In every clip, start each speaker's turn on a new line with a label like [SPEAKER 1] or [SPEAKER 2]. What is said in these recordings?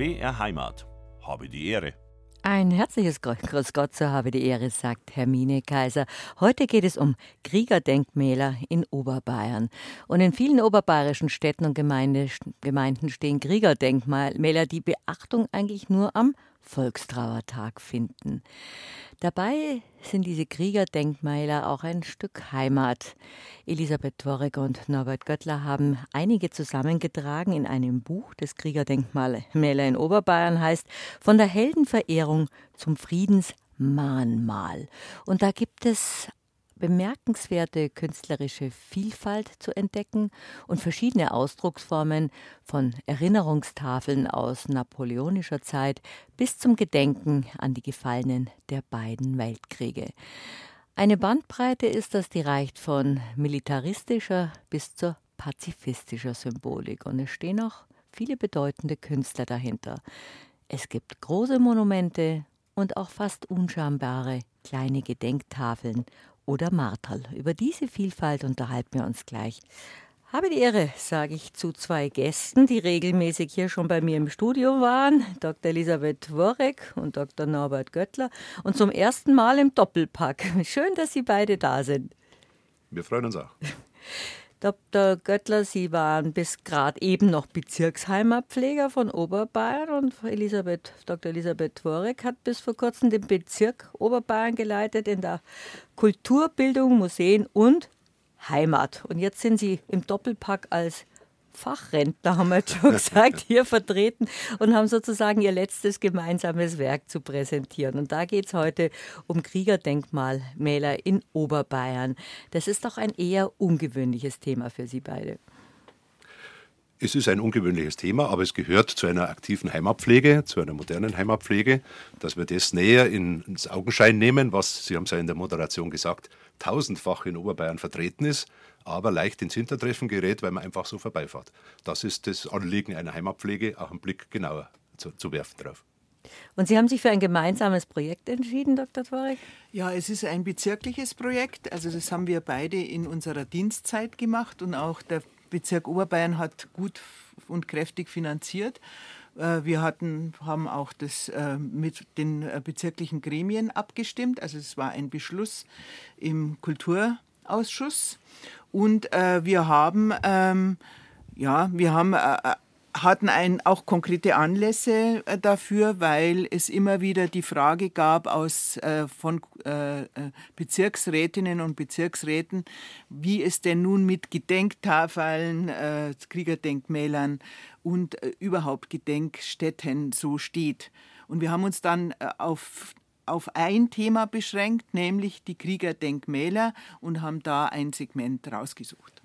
[SPEAKER 1] BR Heimat. Habe die Ehre.
[SPEAKER 2] Ein herzliches Grüß Gott, so habe die Ehre, sagt Hermine Kaiser. Heute geht es um Kriegerdenkmäler in Oberbayern. Und in vielen oberbayerischen Städten und Gemeinde, Gemeinden stehen Kriegerdenkmäler, die Beachtung eigentlich nur am Volkstrauertag finden. Dabei sind diese Kriegerdenkmäler auch ein Stück Heimat. Elisabeth Tworek und Norbert Göttler haben einige zusammengetragen in einem Buch, das Kriegerdenkmäler in Oberbayern heißt, von der Heldenverehrung zum Friedensmahnmal. Und da gibt es bemerkenswerte künstlerische Vielfalt zu entdecken und verschiedene Ausdrucksformen von Erinnerungstafeln aus napoleonischer Zeit bis zum Gedenken an die Gefallenen der beiden Weltkriege. Eine Bandbreite ist das, die reicht von militaristischer bis zur pazifistischer Symbolik und es stehen auch viele bedeutende Künstler dahinter. Es gibt große Monumente und auch fast unschambare kleine Gedenktafeln oder Marterl. Über diese Vielfalt unterhalten wir uns gleich. Habe die Ehre, sage ich zu zwei Gästen, die regelmäßig hier schon bei mir im Studio waren, Dr. Elisabeth Worek und Dr. Norbert Göttler, und zum ersten Mal im Doppelpack. Schön, dass Sie beide da sind.
[SPEAKER 3] Wir freuen uns auch.
[SPEAKER 2] Dr. Göttler, Sie waren bis gerade eben noch Bezirksheimatpfleger von Oberbayern und Elisabeth, Dr. Elisabeth Tworek hat bis vor kurzem den Bezirk Oberbayern geleitet in der Kulturbildung, Museen und Heimat. Und jetzt sind Sie im Doppelpack als Fachrentner, haben wir schon gesagt, hier vertreten und haben sozusagen ihr letztes gemeinsames Werk zu präsentieren. Und da geht es heute um Kriegerdenkmalmäler in Oberbayern. Das ist doch ein eher ungewöhnliches Thema für Sie beide.
[SPEAKER 3] Es ist ein ungewöhnliches Thema, aber es gehört zu einer aktiven Heimatpflege, zu einer modernen Heimatpflege, dass wir das näher ins Augenschein nehmen, was, Sie haben es ja in der Moderation gesagt, tausendfach in Oberbayern vertreten ist, aber leicht ins Hintertreffen gerät, weil man einfach so vorbeifährt. Das ist das Anliegen einer Heimatpflege, auch einen Blick genauer zu, zu werfen drauf.
[SPEAKER 2] Und Sie haben sich für ein gemeinsames Projekt entschieden, Dr. Tworek?
[SPEAKER 4] Ja, es ist ein bezirkliches Projekt. Also das haben wir beide in unserer Dienstzeit gemacht und auch der Bezirk Oberbayern hat gut und kräftig finanziert. Äh, wir hatten, haben auch das äh, mit den äh, bezirklichen Gremien abgestimmt. Also es war ein Beschluss im Kulturausschuss. Und wir haben, ähm, ja, wir haben hatten ein, auch konkrete Anlässe äh, dafür, weil es immer wieder die Frage gab aus, äh, von äh, äh, Bezirksrätinnen und Bezirksräten, wie es denn nun mit Gedenktafeln, äh, Kriegerdenkmälern und äh, überhaupt Gedenkstätten so steht. Und wir haben uns dann auf auf ein Thema beschränkt, nämlich die Kriegerdenkmäler und haben da ein Segment rausgesucht.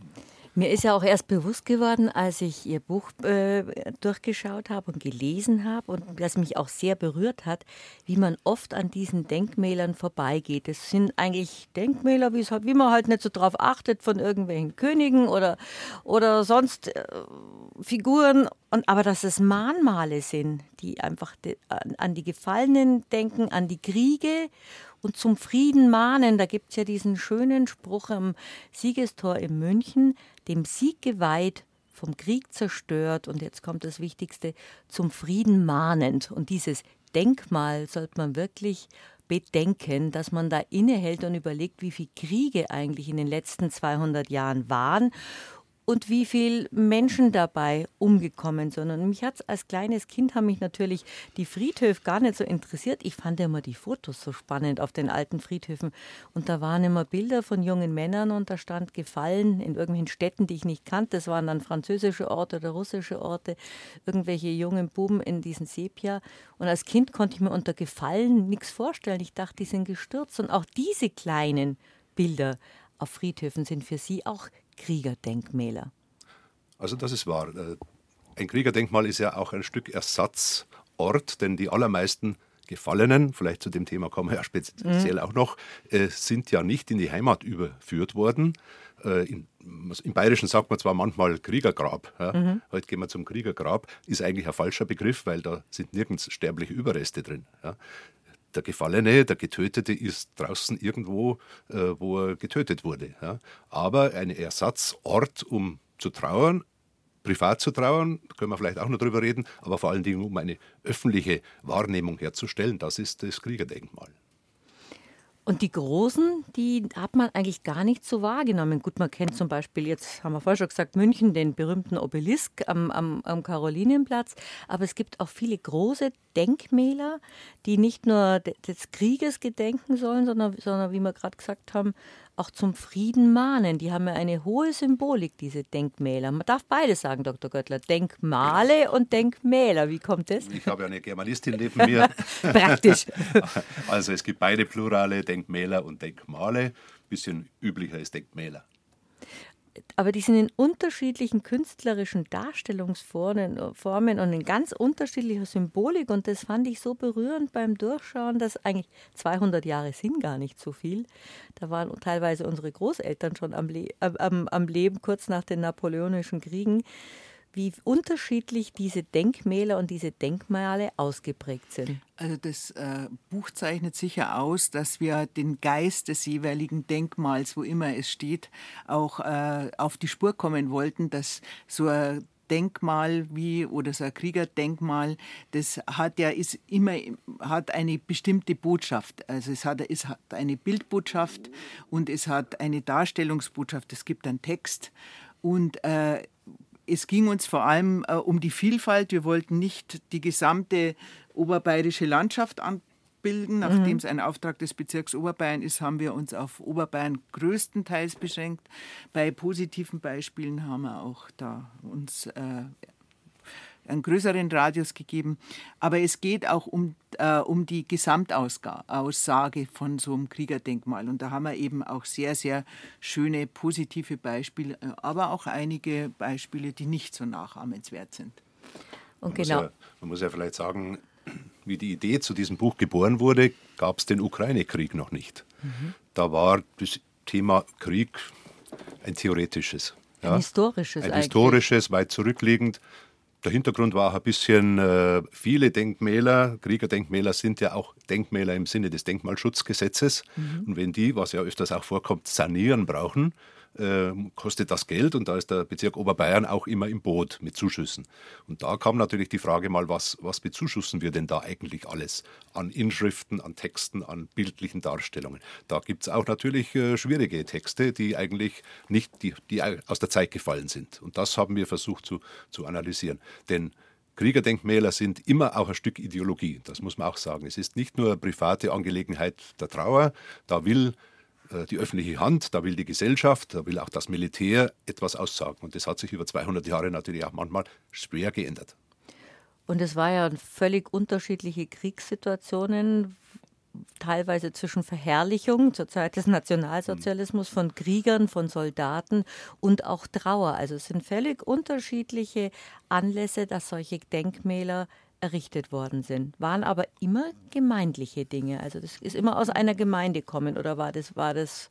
[SPEAKER 2] Mir ist ja auch erst bewusst geworden, als ich Ihr Buch äh, durchgeschaut habe und gelesen habe und das mich auch sehr berührt hat, wie man oft an diesen Denkmälern vorbeigeht. Es sind eigentlich Denkmäler, halt, wie man halt nicht so drauf achtet von irgendwelchen Königen oder, oder sonst äh, Figuren. Und, aber dass es Mahnmale sind, die einfach de, an, an die Gefallenen denken, an die Kriege und zum Frieden mahnen. Da gibt es ja diesen schönen Spruch am Siegestor in München, dem Sieg geweiht, vom Krieg zerstört und jetzt kommt das Wichtigste, zum Frieden mahnend. Und dieses Denkmal sollte man wirklich bedenken, dass man da innehält und überlegt, wie viele Kriege eigentlich in den letzten 200 Jahren waren und wie viele Menschen dabei umgekommen sind. Und mich hat als kleines Kind haben mich natürlich die Friedhöfe gar nicht so interessiert. Ich fand immer die Fotos so spannend auf den alten Friedhöfen. Und da waren immer Bilder von jungen Männern und da stand gefallen in irgendwelchen Städten, die ich nicht kannte. Das waren dann französische Orte oder russische Orte, irgendwelche jungen Buben in diesen Sepia. Und als Kind konnte ich mir unter Gefallen nichts vorstellen. Ich dachte, die sind gestürzt. Und auch diese kleinen Bilder auf Friedhöfen sind für sie auch Kriegerdenkmäler.
[SPEAKER 3] Also das ist wahr. Äh, ein Kriegerdenkmal ist ja auch ein Stück Ersatzort, denn die allermeisten Gefallenen, vielleicht zu dem Thema kommen wir ja speziell mhm. auch noch, äh, sind ja nicht in die Heimat überführt worden. Äh, in, Im Bayerischen sagt man zwar manchmal Kriegergrab. Ja? Mhm. Heute gehen wir zum Kriegergrab. Ist eigentlich ein falscher Begriff, weil da sind nirgends sterbliche Überreste drin. Ja? Der Gefallene, der Getötete ist draußen irgendwo, äh, wo er getötet wurde. Ja. Aber ein Ersatzort, um zu trauern, privat zu trauern, können wir vielleicht auch noch drüber reden, aber vor allen Dingen um eine öffentliche Wahrnehmung herzustellen, das ist das Kriegerdenkmal.
[SPEAKER 2] Und die Großen, die hat man eigentlich gar nicht so wahrgenommen. Gut, man kennt zum Beispiel, jetzt haben wir vorher schon gesagt, München, den berühmten Obelisk am, am, am Karolinenplatz. Aber es gibt auch viele große Denkmäler, die nicht nur des Krieges gedenken sollen, sondern, sondern wie wir gerade gesagt haben, auch zum Frieden mahnen. Die haben ja eine hohe Symbolik, diese Denkmäler. Man darf beides sagen, Dr. Göttler. Denkmale und Denkmäler. Wie kommt das?
[SPEAKER 3] Ich habe ja eine Germanistin neben mir.
[SPEAKER 2] Praktisch.
[SPEAKER 3] Also es gibt beide Plurale, Denkmäler und Denkmale. Bisschen üblicher ist Denkmäler
[SPEAKER 2] aber die sind in unterschiedlichen künstlerischen Darstellungsformen und in ganz unterschiedlicher Symbolik. Und das fand ich so berührend beim Durchschauen, dass eigentlich 200 Jahre sind gar nicht so viel. Da waren teilweise unsere Großeltern schon am, Le am, am Leben, kurz nach den napoleonischen Kriegen wie unterschiedlich diese Denkmäler und diese Denkmale ausgeprägt sind.
[SPEAKER 4] Also das äh, Buch zeichnet sicher aus, dass wir den Geist des jeweiligen Denkmals, wo immer es steht, auch äh, auf die Spur kommen wollten, dass so ein Denkmal wie oder so ein Kriegerdenkmal, das hat ja ist immer hat eine bestimmte Botschaft. Also es hat, es hat eine Bildbotschaft und es hat eine Darstellungsbotschaft. Es gibt einen Text und äh, es ging uns vor allem äh, um die Vielfalt. Wir wollten nicht die gesamte oberbayerische Landschaft anbilden. Nachdem mhm. es ein Auftrag des Bezirks Oberbayern ist, haben wir uns auf Oberbayern größtenteils beschränkt. Bei positiven Beispielen haben wir auch da uns äh, einen größeren Radius gegeben. Aber es geht auch um, äh, um die Gesamtaussage von so einem Kriegerdenkmal. Und da haben wir eben auch sehr, sehr schöne positive Beispiele, äh, aber auch einige Beispiele, die nicht so nachahmenswert sind.
[SPEAKER 3] Und genau. Man muss, ja, man muss ja vielleicht sagen, wie die Idee zu diesem Buch geboren wurde, gab es den Ukraine-Krieg noch nicht. Mhm. Da war das Thema Krieg ein theoretisches.
[SPEAKER 2] Ein ja, historisches.
[SPEAKER 3] Ein eigentlich. historisches, weit zurückliegend. Der Hintergrund war auch ein bisschen, äh, viele Denkmäler, Kriegerdenkmäler sind ja auch Denkmäler im Sinne des Denkmalschutzgesetzes. Mhm. Und wenn die, was ja öfters auch vorkommt, sanieren brauchen, äh, kostet das Geld und da ist der Bezirk Oberbayern auch immer im Boot mit Zuschüssen. Und da kam natürlich die Frage mal, was, was bezuschussen wir denn da eigentlich alles an Inschriften, an Texten, an bildlichen Darstellungen. Da gibt es auch natürlich äh, schwierige Texte, die eigentlich nicht, die, die aus der Zeit gefallen sind. Und das haben wir versucht zu, zu analysieren. Denn Kriegerdenkmäler sind immer auch ein Stück Ideologie, das muss man auch sagen. Es ist nicht nur eine private Angelegenheit der Trauer, da will die öffentliche Hand, da will die Gesellschaft, da will auch das Militär etwas aussagen. Und das hat sich über 200 Jahre natürlich auch manchmal schwer geändert.
[SPEAKER 2] Und es war ja völlig unterschiedliche Kriegssituationen, teilweise zwischen Verherrlichung zur Zeit des Nationalsozialismus von Kriegern, von Soldaten und auch Trauer. Also es sind völlig unterschiedliche Anlässe, dass solche Denkmäler errichtet worden sind, waren aber immer gemeindliche Dinge. Also das ist immer aus einer Gemeinde kommen oder war das, war das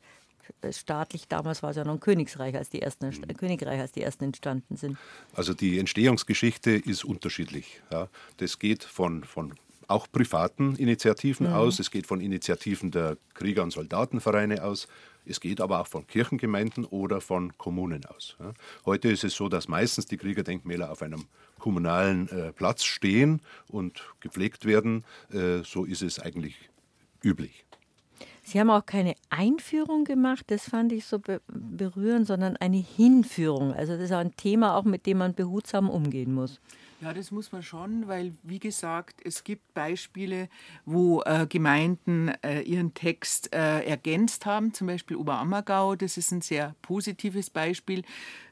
[SPEAKER 2] staatlich, damals war es ja noch ein Königsreich, als die ersten, mhm. Königreich, als die ersten entstanden sind.
[SPEAKER 3] Also die Entstehungsgeschichte ist unterschiedlich. Ja. Das geht von, von auch privaten Initiativen mhm. aus, es geht von Initiativen der Krieger- und Soldatenvereine aus, es geht aber auch von Kirchengemeinden oder von Kommunen aus. Heute ist es so, dass meistens die Kriegerdenkmäler auf einem kommunalen äh, Platz stehen und gepflegt werden. Äh, so ist es eigentlich üblich.
[SPEAKER 2] Sie haben auch keine Einführung gemacht, das fand ich so be berührend, sondern eine Hinführung. Also das ist ein Thema auch, mit dem man behutsam umgehen muss.
[SPEAKER 4] Ja, das muss man schon, weil, wie gesagt, es gibt Beispiele, wo äh, Gemeinden äh, ihren Text äh, ergänzt haben, zum Beispiel Oberammergau, das ist ein sehr positives Beispiel.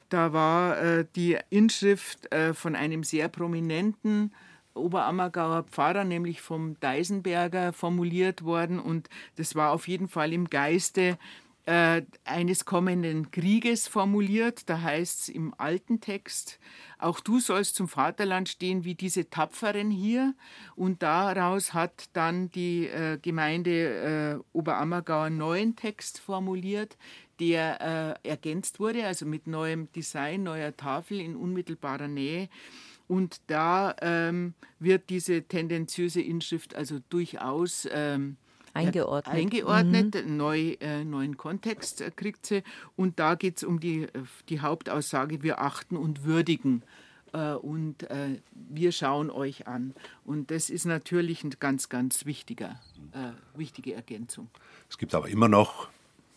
[SPEAKER 4] Da war äh, die Inschrift äh, von einem sehr prominenten Oberammergauer Pfarrer, nämlich vom Deisenberger, formuliert worden. Und das war auf jeden Fall im Geiste äh, eines kommenden Krieges formuliert. Da heißt es im alten Text, auch du sollst zum Vaterland stehen wie diese Tapferen hier. Und daraus hat dann die äh, Gemeinde äh, Oberammergau einen neuen Text formuliert, der äh, ergänzt wurde, also mit neuem Design, neuer Tafel in unmittelbarer Nähe. Und da ähm, wird diese tendenziöse Inschrift also durchaus ähm,
[SPEAKER 2] eingeordnet,
[SPEAKER 4] eingeordnet mhm. neu, äh, neuen Kontext äh, kriegt sie. Und da geht es um die, die Hauptaussage, wir achten und würdigen äh, und äh, wir schauen euch an. Und das ist natürlich eine ganz, ganz wichtiger, äh, wichtige Ergänzung.
[SPEAKER 3] Es gibt aber immer noch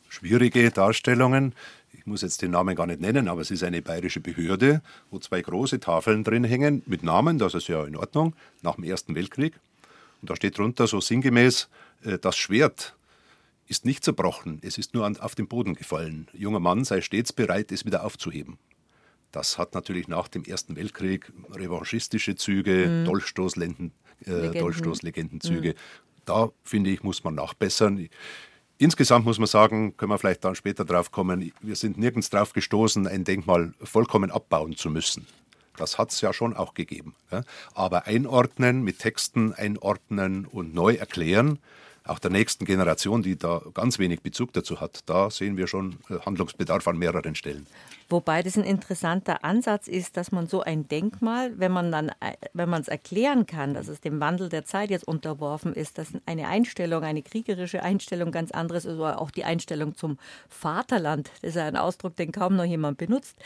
[SPEAKER 3] schwierige Darstellungen. Ich muss jetzt den Namen gar nicht nennen, aber es ist eine bayerische Behörde, wo zwei große Tafeln drin hängen mit Namen, das ist ja in Ordnung, nach dem Ersten Weltkrieg. Und da steht drunter so sinngemäß, äh, das Schwert ist nicht zerbrochen, es ist nur auf den Boden gefallen. Junger Mann sei stets bereit, es wieder aufzuheben. Das hat natürlich nach dem Ersten Weltkrieg revanchistische Züge, mhm. Dolchstoßlegenden, äh, Dolchstoßlegendenzüge. Mhm. Da finde ich, muss man nachbessern. Insgesamt muss man sagen, können wir vielleicht dann später drauf kommen, wir sind nirgends drauf gestoßen, ein Denkmal vollkommen abbauen zu müssen. Das hat es ja schon auch gegeben. Aber einordnen, mit Texten einordnen und neu erklären, auch der nächsten Generation, die da ganz wenig Bezug dazu hat, da sehen wir schon äh, Handlungsbedarf an mehreren Stellen.
[SPEAKER 2] Wobei das ein interessanter Ansatz ist, dass man so ein Denkmal, wenn man dann, äh, wenn man es erklären kann, dass es dem Wandel der Zeit jetzt unterworfen ist, dass eine Einstellung, eine kriegerische Einstellung ganz anderes ist, oder auch die Einstellung zum Vaterland, das ist ja ein Ausdruck, den kaum noch jemand benutzt,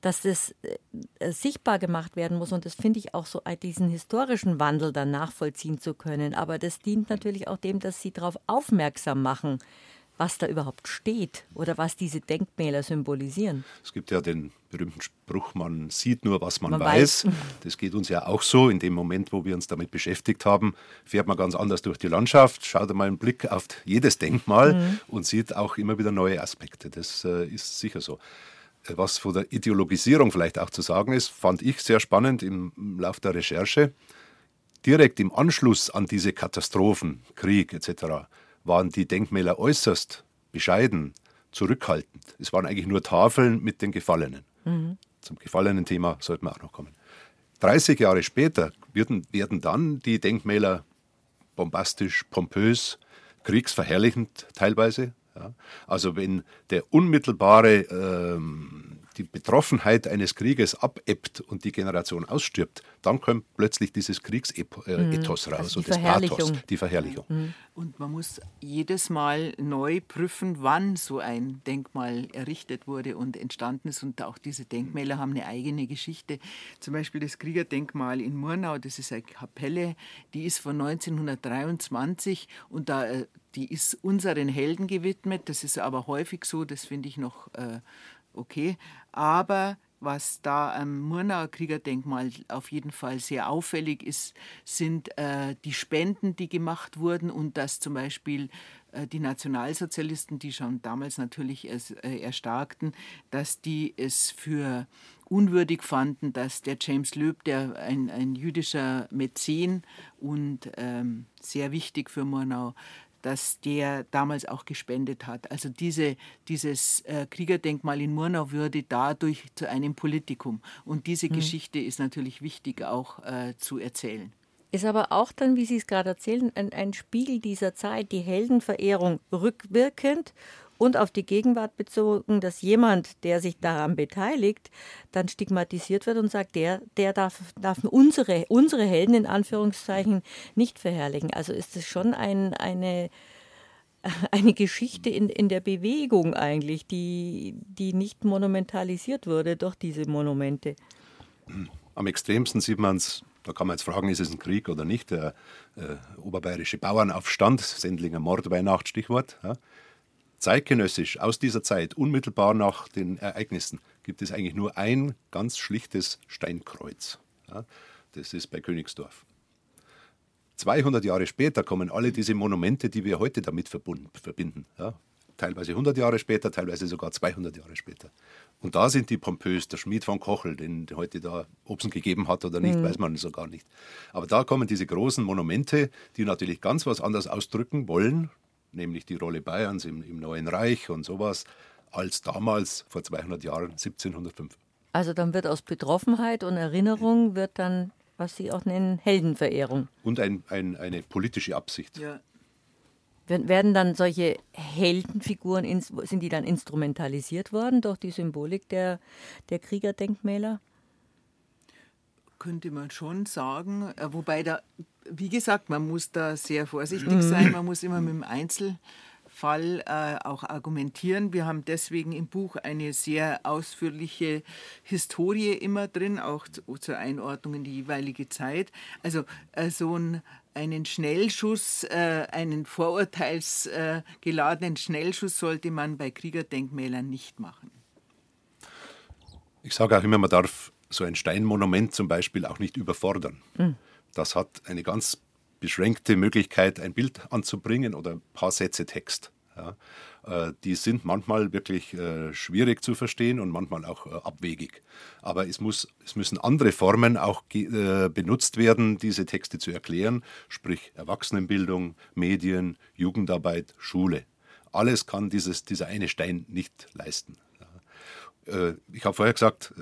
[SPEAKER 2] dass das äh, sichtbar gemacht werden muss. Und das finde ich auch so, diesen historischen Wandel dann nachvollziehen zu können. Aber das dient natürlich auch dem, dass sie darauf aufmerksam machen, was da überhaupt steht oder was diese Denkmäler symbolisieren.
[SPEAKER 3] Es gibt ja den berühmten Spruch, man sieht nur, was man, man weiß. weiß. Das geht uns ja auch so. In dem Moment, wo wir uns damit beschäftigt haben, fährt man ganz anders durch die Landschaft, schaut einmal einen Blick auf jedes Denkmal mhm. und sieht auch immer wieder neue Aspekte. Das äh, ist sicher so. Äh, was von der Ideologisierung vielleicht auch zu sagen ist, fand ich sehr spannend im, im Lauf der Recherche. Direkt im Anschluss an diese Katastrophen, Krieg etc., waren die Denkmäler äußerst bescheiden, zurückhaltend. Es waren eigentlich nur Tafeln mit den Gefallenen. Mhm. Zum gefallenen Thema sollten wir auch noch kommen. 30 Jahre später werden, werden dann die Denkmäler bombastisch, pompös, kriegsverherrlichend teilweise. Ja. Also wenn der unmittelbare ähm, die Betroffenheit eines Krieges abebbt und die Generation ausstirbt, dann kommt plötzlich dieses Kriegsethos mhm. raus also und das Pathos, die Verherrlichung. Mhm.
[SPEAKER 4] Und man muss jedes Mal neu prüfen, wann so ein Denkmal errichtet wurde und entstanden ist. Und auch diese Denkmäler haben eine eigene Geschichte. Zum Beispiel das Kriegerdenkmal in Murnau, das ist eine Kapelle, die ist von 1923 und da äh, die ist unseren Helden gewidmet. Das ist aber häufig so, das finde ich noch äh, okay. Aber was da am Murnauer Kriegerdenkmal auf jeden Fall sehr auffällig ist, sind äh, die Spenden, die gemacht wurden und dass zum Beispiel äh, die Nationalsozialisten, die schon damals natürlich es, äh, erstarkten, dass die es für unwürdig fanden, dass der James Löb, der ein, ein jüdischer Mäzen und ähm, sehr wichtig für Murnau, dass der damals auch gespendet hat. Also diese, dieses äh, Kriegerdenkmal in Murnau würde dadurch zu einem Politikum. Und diese mhm. Geschichte ist natürlich wichtig auch äh, zu erzählen.
[SPEAKER 2] Ist aber auch dann, wie Sie es gerade erzählen, ein, ein Spiegel dieser Zeit, die Heldenverehrung rückwirkend und auf die Gegenwart bezogen, dass jemand, der sich daran beteiligt, dann stigmatisiert wird und sagt, der, der darf, darf unsere, unsere Helden in Anführungszeichen nicht verherrlichen. Also ist es schon ein, eine, eine Geschichte in, in der Bewegung eigentlich, die, die nicht monumentalisiert wurde durch diese Monumente.
[SPEAKER 3] Am extremsten sieht man es da kann man jetzt fragen, ist es ein Krieg oder nicht? Der äh, oberbayerische Bauernaufstand, Sendlinger Mordweihnacht, Stichwort. Ja. Zeitgenössisch aus dieser Zeit, unmittelbar nach den Ereignissen, gibt es eigentlich nur ein ganz schlichtes Steinkreuz. Ja, das ist bei Königsdorf. 200 Jahre später kommen alle diese Monumente, die wir heute damit verbinden. Ja, teilweise 100 Jahre später, teilweise sogar 200 Jahre später. Und da sind die pompös, der Schmied von Kochel, den heute da Obsen gegeben hat oder nicht, mhm. weiß man so gar nicht. Aber da kommen diese großen Monumente, die natürlich ganz was anderes ausdrücken wollen, nämlich die Rolle Bayerns im, im Neuen Reich und sowas, als damals vor 200 Jahren, 1705.
[SPEAKER 2] Also dann wird aus Betroffenheit und Erinnerung wird dann, was Sie auch nennen, Heldenverehrung.
[SPEAKER 3] Und ein, ein, eine politische Absicht. Ja.
[SPEAKER 2] Werden dann solche Heldenfiguren, sind die dann instrumentalisiert worden durch die Symbolik der, der Kriegerdenkmäler?
[SPEAKER 4] Könnte man schon sagen. Äh, wobei da, wie gesagt, man muss da sehr vorsichtig sein. Man muss immer mit dem Einzelfall äh, auch argumentieren. Wir haben deswegen im Buch eine sehr ausführliche Historie immer drin, auch zu, zur Einordnung in die jeweilige Zeit. Also äh, so ein einen Schnellschuss, äh, einen vorurteilsgeladenen Schnellschuss sollte man bei Kriegerdenkmälern nicht machen.
[SPEAKER 3] Ich sage auch immer, man darf so ein Steinmonument zum Beispiel auch nicht überfordern. Mhm. Das hat eine ganz beschränkte Möglichkeit, ein Bild anzubringen oder ein paar Sätze Text. Ja. Äh, die sind manchmal wirklich äh, schwierig zu verstehen und manchmal auch äh, abwegig. Aber es, muss, es müssen andere Formen auch benutzt werden, diese Texte zu erklären, sprich Erwachsenenbildung, Medien, Jugendarbeit, Schule. Alles kann dieses, dieser eine Stein nicht leisten. Ich habe vorher gesagt,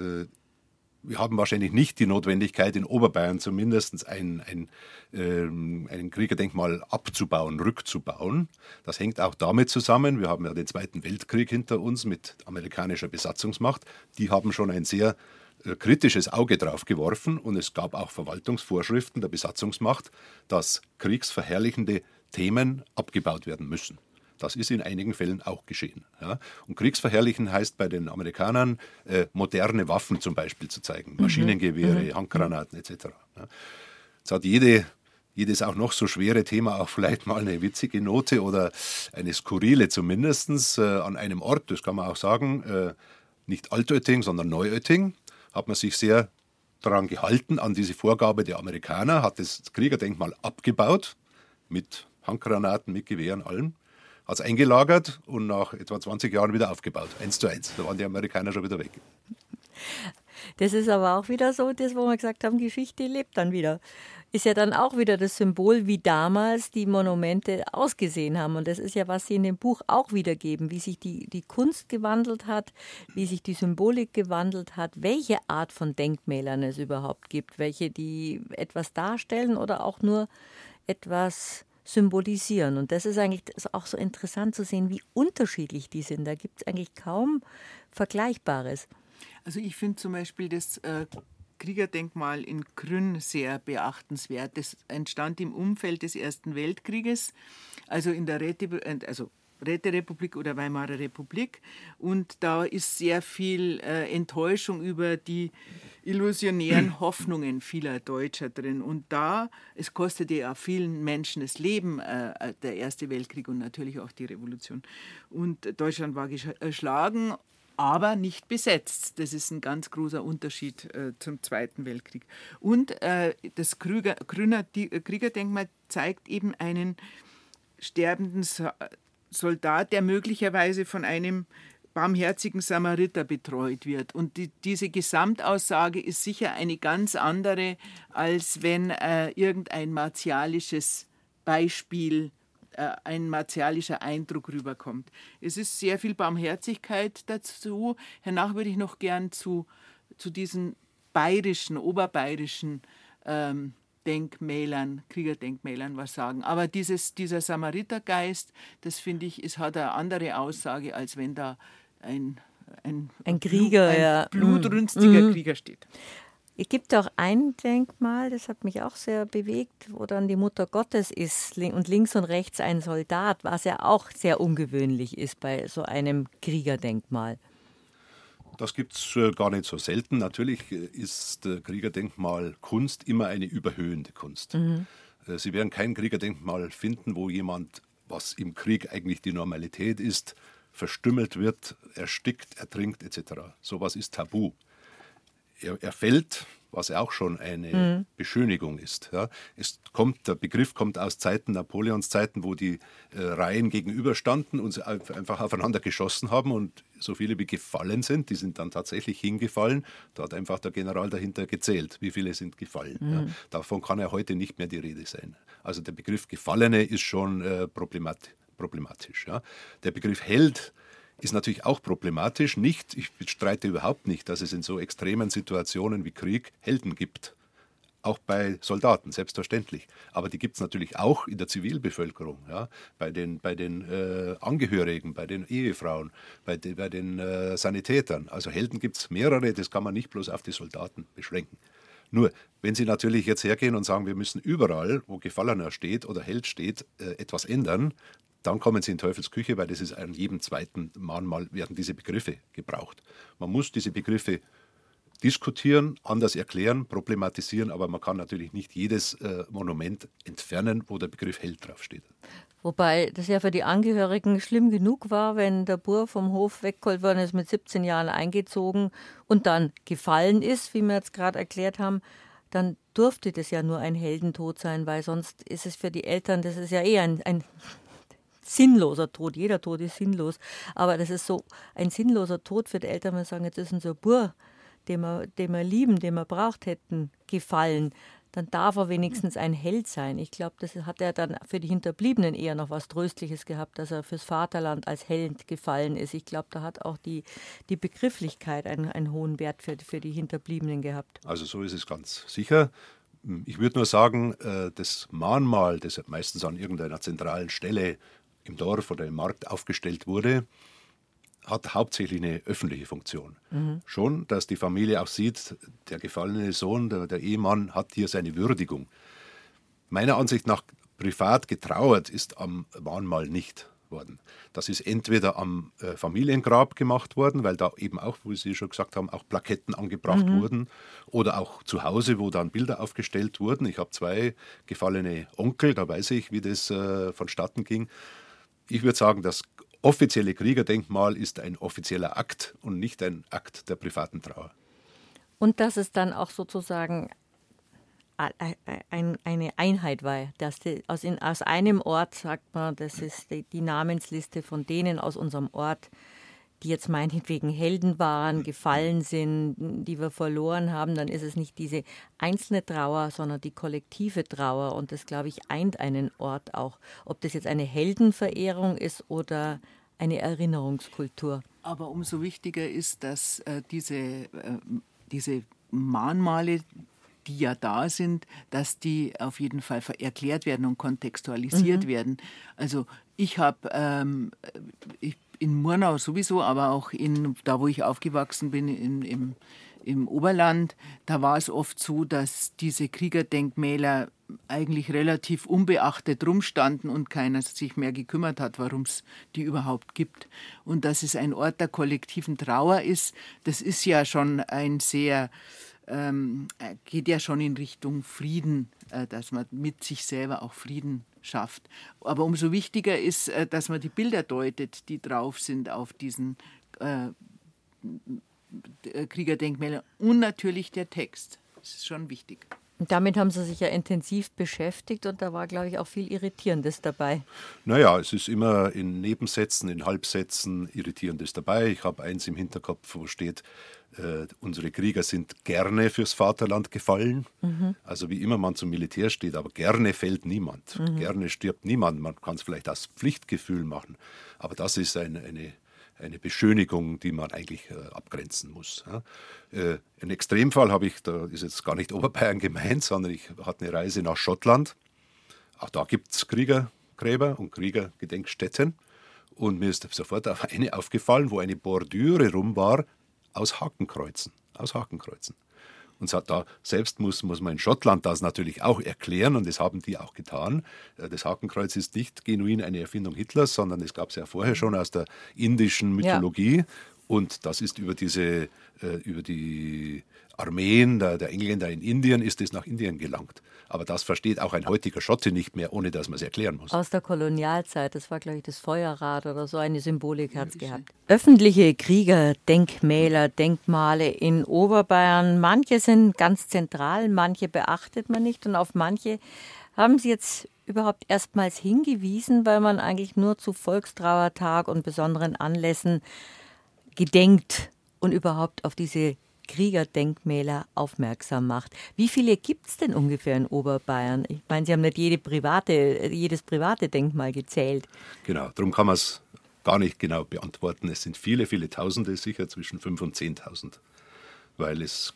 [SPEAKER 3] wir haben wahrscheinlich nicht die Notwendigkeit, in Oberbayern zumindest ein, ein, ähm, ein Kriegerdenkmal abzubauen, rückzubauen. Das hängt auch damit zusammen, wir haben ja den Zweiten Weltkrieg hinter uns mit amerikanischer Besatzungsmacht. Die haben schon ein sehr äh, kritisches Auge drauf geworfen und es gab auch Verwaltungsvorschriften der Besatzungsmacht, dass kriegsverherrlichende Themen abgebaut werden müssen. Das ist in einigen Fällen auch geschehen. Ja. Und Kriegsverherrlichen heißt bei den Amerikanern, äh, moderne Waffen zum Beispiel zu zeigen, mhm. Maschinengewehre, mhm. Handgranaten etc. Ja. Jetzt hat jede, jedes auch noch so schwere Thema auch vielleicht mal eine witzige Note oder eine skurrile zumindest äh, an einem Ort, das kann man auch sagen, äh, nicht Altötting, sondern Neuötting, hat man sich sehr daran gehalten, an diese Vorgabe der Amerikaner, hat das Kriegerdenkmal abgebaut mit Handgranaten, mit Gewehren, allem hat es eingelagert und nach etwa 20 Jahren wieder aufgebaut. Eins zu eins. Da waren die Amerikaner schon wieder weg.
[SPEAKER 2] Das ist aber auch wieder so, das, wo wir gesagt haben, Geschichte lebt dann wieder. Ist ja dann auch wieder das Symbol, wie damals die Monumente ausgesehen haben. Und das ist ja, was Sie in dem Buch auch wiedergeben, wie sich die, die Kunst gewandelt hat, wie sich die Symbolik gewandelt hat, welche Art von Denkmälern es überhaupt gibt, welche die etwas darstellen oder auch nur etwas symbolisieren. Und das ist eigentlich auch so interessant zu sehen, wie unterschiedlich die sind. Da gibt es eigentlich kaum Vergleichbares.
[SPEAKER 4] Also ich finde zum Beispiel das äh, Kriegerdenkmal in Krünn sehr beachtenswert. Das entstand im Umfeld des Ersten Weltkrieges, also in der Räte, äh, also Räterepublik oder Weimarer Republik. Und da ist sehr viel äh, Enttäuschung über die illusionären Hoffnungen vieler Deutscher drin. Und da, es kostete ja vielen Menschen das Leben, äh, der Erste Weltkrieg und natürlich auch die Revolution. Und Deutschland war geschlagen aber nicht besetzt. Das ist ein ganz großer Unterschied äh, zum Zweiten Weltkrieg. Und äh, das Krüger, Grüner Kriegerdenkmal zeigt eben einen sterbenden Soldat, der möglicherweise von einem barmherzigen Samariter betreut wird. Und die, diese Gesamtaussage ist sicher eine ganz andere, als wenn äh, irgendein martialisches Beispiel, äh, ein martialischer Eindruck rüberkommt. Es ist sehr viel Barmherzigkeit dazu. Hernach würde ich noch gern zu, zu diesen bayerischen, oberbayerischen ähm, Denkmälern, Kriegerdenkmälern was sagen. Aber dieses, dieser Samaritergeist, das finde ich, es hat eine andere Aussage, als wenn da ein, ein,
[SPEAKER 2] ein Krieger,
[SPEAKER 4] ein
[SPEAKER 2] ja.
[SPEAKER 4] blutrünstiger mm. Krieger steht.
[SPEAKER 2] Es gibt auch ein Denkmal, das hat mich auch sehr bewegt, wo dann die Mutter Gottes ist und links und rechts ein Soldat, was ja auch sehr ungewöhnlich ist bei so einem Kriegerdenkmal.
[SPEAKER 3] Das gibt es äh, gar nicht so selten. Natürlich äh, ist äh, Kriegerdenkmal Kunst immer eine überhöhende Kunst. Mhm. Sie werden kein Kriegerdenkmal finden, wo jemand, was im Krieg eigentlich die Normalität ist, verstümmelt wird, erstickt, ertrinkt etc. Sowas ist tabu. Er, er fällt, was auch schon eine mhm. Beschönigung ist. Ja. Es kommt, der Begriff kommt aus Zeiten, Napoleons Zeiten, wo die äh, Reihen gegenüberstanden und sie einfach aufeinander geschossen haben und so viele wie gefallen sind, die sind dann tatsächlich hingefallen. Da hat einfach der General dahinter gezählt, wie viele sind gefallen. Mhm. Ja. Davon kann ja heute nicht mehr die Rede sein. Also der Begriff Gefallene ist schon äh, problematisch problematisch. Ja. Der Begriff Held ist natürlich auch problematisch. Nicht, ich streite überhaupt nicht, dass es in so extremen Situationen wie Krieg Helden gibt. Auch bei Soldaten, selbstverständlich. Aber die gibt es natürlich auch in der Zivilbevölkerung, ja? bei den, bei den äh, Angehörigen, bei den Ehefrauen, bei, de, bei den äh, Sanitätern. Also Helden gibt es mehrere, das kann man nicht bloß auf die Soldaten beschränken. Nur, wenn Sie natürlich jetzt hergehen und sagen, wir müssen überall, wo Gefallener steht oder Held steht, äh, etwas ändern, dann kommen Sie in Teufelsküche, weil das ist an jedem zweiten Mahnmal werden diese Begriffe gebraucht. Man muss diese Begriffe diskutieren, anders erklären, problematisieren, aber man kann natürlich nicht jedes äh, Monument entfernen, wo der Begriff Held draufsteht.
[SPEAKER 2] Wobei das ja für die Angehörigen schlimm genug war, wenn der Bur vom Hof weggeholt worden ist, mit 17 Jahren eingezogen und dann gefallen ist, wie wir jetzt gerade erklärt haben, dann durfte das ja nur ein Heldentod sein, weil sonst ist es für die Eltern, das ist ja eh ein, ein sinnloser Tod. Jeder Tod ist sinnlos. Aber das ist so ein sinnloser Tod für die Eltern, wenn sagen, jetzt ist unser Bur den wir, den wir lieben, den wir braucht hätten, gefallen, dann darf er wenigstens ein Held sein. Ich glaube, das hat er dann für die Hinterbliebenen eher noch was Tröstliches gehabt, dass er fürs Vaterland als Held gefallen ist. Ich glaube, da hat auch die, die Begrifflichkeit einen, einen hohen Wert für, für die Hinterbliebenen gehabt.
[SPEAKER 3] Also so ist es ganz sicher. Ich würde nur sagen, äh, das Mahnmal, das meistens an irgendeiner zentralen Stelle im Dorf oder im Markt aufgestellt wurde, hat hauptsächlich eine öffentliche Funktion. Mhm. Schon, dass die Familie auch sieht, der gefallene Sohn, der, der, Ehemann hat hier seine Würdigung. Meiner Ansicht nach privat getrauert ist am Mahnmal nicht worden. Das ist entweder am äh, Familiengrab gemacht worden, weil da eben auch, wie Sie schon gesagt haben, auch Plaketten angebracht mhm. wurden oder auch zu Hause, wo dann Bilder aufgestellt wurden. Ich habe zwei gefallene Onkel, da weiß ich, wie das äh, vonstatten ging. Ich würde sagen, das offizielle Kriegerdenkmal ist ein offizieller Akt und nicht ein Akt der privaten Trauer.
[SPEAKER 2] Und dass es dann auch sozusagen eine Einheit war, dass aus, in, aus einem Ort, sagt man, das ist die Namensliste von denen aus unserem Ort, die jetzt meinetwegen Helden waren, gefallen sind, die wir verloren haben, dann ist es nicht diese einzelne Trauer, sondern die kollektive Trauer. Und das, glaube ich, eint einen Ort auch. Ob das jetzt eine Heldenverehrung ist oder eine Erinnerungskultur.
[SPEAKER 4] Aber umso wichtiger ist, dass äh, diese, äh, diese Mahnmale, die ja da sind, dass die auf jeden Fall erklärt werden und kontextualisiert mhm. werden. Also ich habe, ähm, ich in Murnau sowieso, aber auch in, da, wo ich aufgewachsen bin, in, im, im Oberland, da war es oft so, dass diese Kriegerdenkmäler eigentlich relativ unbeachtet rumstanden und keiner sich mehr gekümmert hat, warum es die überhaupt gibt. Und dass es ein Ort der kollektiven Trauer ist, das ist ja schon ein sehr, ähm, geht ja schon in Richtung Frieden, äh, dass man mit sich selber auch Frieden schafft. Aber umso wichtiger ist, äh, dass man die Bilder deutet, die drauf sind auf diesen äh, Kriegerdenkmälern und natürlich der Text. Das ist schon wichtig.
[SPEAKER 2] Und damit haben Sie sich ja intensiv beschäftigt und da war, glaube ich, auch viel Irritierendes dabei.
[SPEAKER 3] Naja, es ist immer in Nebensätzen, in Halbsätzen Irritierendes dabei. Ich habe eins im Hinterkopf, wo steht, äh, unsere Krieger sind gerne fürs Vaterland gefallen. Mhm. Also wie immer man zum Militär steht, aber gerne fällt niemand. Mhm. Gerne stirbt niemand. Man kann es vielleicht aus Pflichtgefühl machen. Aber das ist eine, eine eine Beschönigung, die man eigentlich äh, abgrenzen muss. Äh, Ein Extremfall habe ich, da ist jetzt gar nicht Oberbayern gemeint, sondern ich hatte eine Reise nach Schottland. Auch da gibt es Kriegergräber und Kriegergedenkstätten. Und mir ist sofort auf eine aufgefallen, wo eine Bordüre rum war aus Hakenkreuzen. Aus Hakenkreuzen. Und da selbst muss, muss man in Schottland das natürlich auch erklären und das haben die auch getan. Äh, das Hakenkreuz ist nicht genuin eine Erfindung Hitlers, sondern es gab es ja vorher schon aus der indischen Mythologie. Ja. Und das ist über diese, äh, über die Armeen der, der, Engländer in Indien ist es nach Indien gelangt. Aber das versteht auch ein heutiger Schotte nicht mehr, ohne dass man es erklären muss.
[SPEAKER 2] Aus der Kolonialzeit, das war, glaube ich, das Feuerrad oder so eine Symbolik hat es gehabt. Öffentliche Krieger, Denkmäler, Denkmale in Oberbayern, manche sind ganz zentral, manche beachtet man nicht und auf manche haben Sie jetzt überhaupt erstmals hingewiesen, weil man eigentlich nur zu Volkstrauertag und besonderen Anlässen gedenkt und überhaupt auf diese Kriegerdenkmäler aufmerksam macht. Wie viele gibt es denn ungefähr in Oberbayern? Ich meine, Sie haben nicht jede private, jedes private Denkmal gezählt.
[SPEAKER 3] Genau, darum kann man es gar nicht genau beantworten. Es sind viele, viele Tausende, sicher zwischen 5.000 und 10.000. Weil es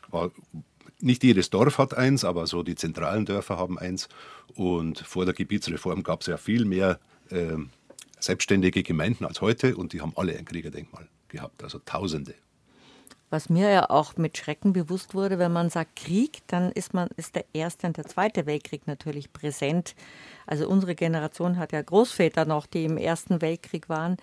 [SPEAKER 3] nicht jedes Dorf hat eins, aber so die zentralen Dörfer haben eins. Und vor der Gebietsreform gab es ja viel mehr äh, selbstständige Gemeinden als heute und die haben alle ein Kriegerdenkmal gehabt, also Tausende.
[SPEAKER 2] Was mir ja auch mit Schrecken bewusst wurde, wenn man sagt Krieg, dann ist man ist der erste und der zweite Weltkrieg natürlich präsent. Also unsere Generation hat ja Großväter noch, die im Ersten Weltkrieg waren.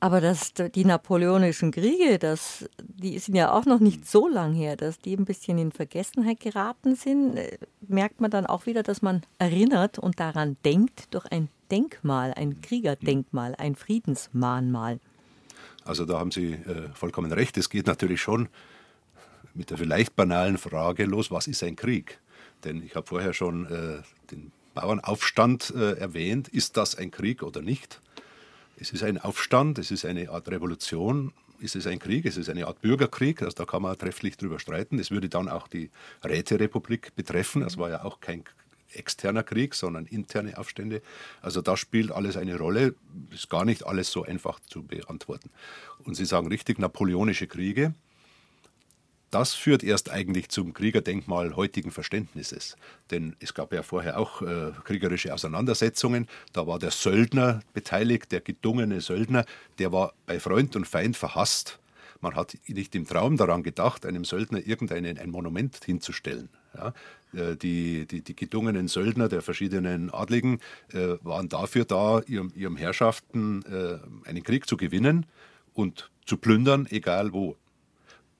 [SPEAKER 2] Aber dass die napoleonischen Kriege, das, die sind ja auch noch nicht so lang her, dass die ein bisschen in Vergessenheit geraten sind, äh, merkt man dann auch wieder, dass man erinnert und daran denkt durch ein Denkmal, ein Kriegerdenkmal, ein Friedensmahnmal.
[SPEAKER 3] Also da haben Sie äh, vollkommen recht. Es geht natürlich schon mit der vielleicht banalen Frage los, was ist ein Krieg? Denn ich habe vorher schon äh, den Bauernaufstand äh, erwähnt. Ist das ein Krieg oder nicht? Es ist ein Aufstand, es ist eine Art Revolution, es ist ein Krieg, es ist eine Art Bürgerkrieg, also da kann man trefflich drüber streiten. Es würde dann auch die Räterepublik betreffen, das war ja auch kein externer Krieg, sondern interne Aufstände. Also da spielt alles eine Rolle, ist gar nicht alles so einfach zu beantworten. Und Sie sagen richtig, napoleonische Kriege, das führt erst eigentlich zum Kriegerdenkmal heutigen Verständnisses. Denn es gab ja vorher auch äh, kriegerische Auseinandersetzungen. Da war der Söldner beteiligt, der gedungene Söldner, der war bei Freund und Feind verhasst. Man hat nicht im Traum daran gedacht, einem Söldner irgendein ein Monument hinzustellen. Ja, äh, die, die, die, gedungenen Söldner der verschiedenen Adligen äh, waren dafür da, ihrem, ihrem Herrschaften äh, einen Krieg zu gewinnen und zu plündern, egal wo.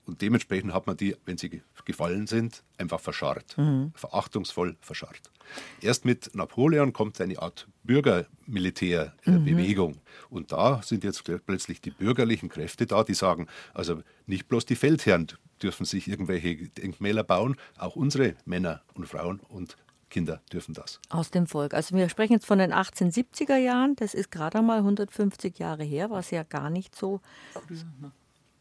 [SPEAKER 3] Und dementsprechend hat man die, wenn sie gefallen sind, einfach verscharrt. Mhm. Verachtungsvoll verscharrt. Erst mit Napoleon kommt eine Art Bürgermilitärbewegung. Mhm. Und da sind jetzt plötzlich die bürgerlichen Kräfte da, die sagen, also nicht bloß die Feldherren dürfen sich irgendwelche Denkmäler bauen, auch unsere Männer und Frauen und Kinder dürfen das.
[SPEAKER 2] Aus dem Volk. Also wir sprechen jetzt von den 1870er Jahren, das ist gerade einmal 150 Jahre her, was ja gar nicht so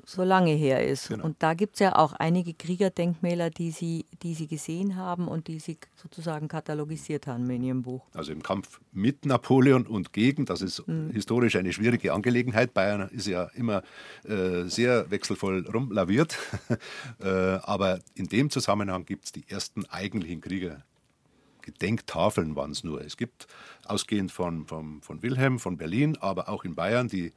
[SPEAKER 2] so lange her ist. Genau. Und da gibt es ja auch einige Kriegerdenkmäler, die Sie, die Sie gesehen haben und die Sie sozusagen katalogisiert haben in Ihrem Buch.
[SPEAKER 3] Also im Kampf mit Napoleon und gegen, das ist mhm. historisch eine schwierige Angelegenheit. Bayern ist ja immer äh, sehr wechselvoll rumlaviert. äh, aber in dem Zusammenhang gibt es die ersten eigentlichen Krieger. Gedenktafeln waren es nur. Es gibt, ausgehend von, von, von Wilhelm, von Berlin, aber auch in Bayern, die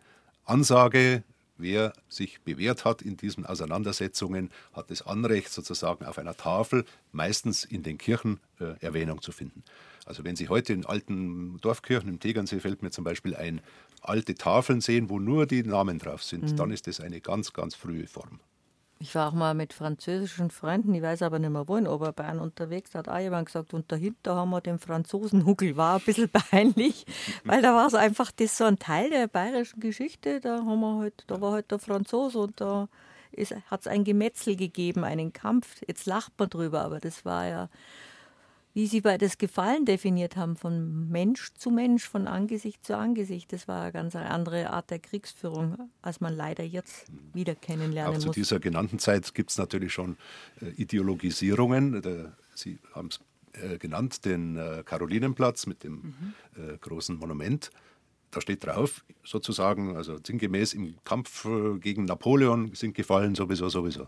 [SPEAKER 3] Ansage, wer sich bewährt hat in diesen Auseinandersetzungen, hat das Anrecht sozusagen auf einer Tafel, meistens in den Kirchen, äh, Erwähnung zu finden. Also wenn Sie heute in alten Dorfkirchen im Tegernsee fällt mir zum Beispiel ein, alte Tafeln sehen, wo nur die Namen drauf sind, mhm. dann ist das eine ganz, ganz frühe Form.
[SPEAKER 2] Ich war auch mal mit französischen Freunden, ich weiß aber nicht mehr wo, in Oberbayern unterwegs. Hat auch jemand gesagt, und dahinter haben wir den Franzosenhuckel. War ein bisschen peinlich, weil da war es einfach das so ein Teil der bayerischen Geschichte. Da, haben wir halt, da war halt der Franzose und da hat es ein Gemetzel gegeben, einen Kampf. Jetzt lacht man drüber, aber das war ja wie Sie bei das Gefallen definiert haben, von Mensch zu Mensch, von Angesicht zu Angesicht. Das war eine ganz andere Art der Kriegsführung, als man leider jetzt wieder kennenlernen
[SPEAKER 3] muss.
[SPEAKER 2] Auch
[SPEAKER 3] zu dieser genannten Zeit gibt es natürlich schon äh, Ideologisierungen. Der, Sie haben es äh, genannt, den äh, Karolinenplatz mit dem mhm. Äh, großen Monument. Da steht drauf, sozusagen, also sinngemäß im Kampf äh, gegen Napoleon sind gefallen sowieso, sowieso.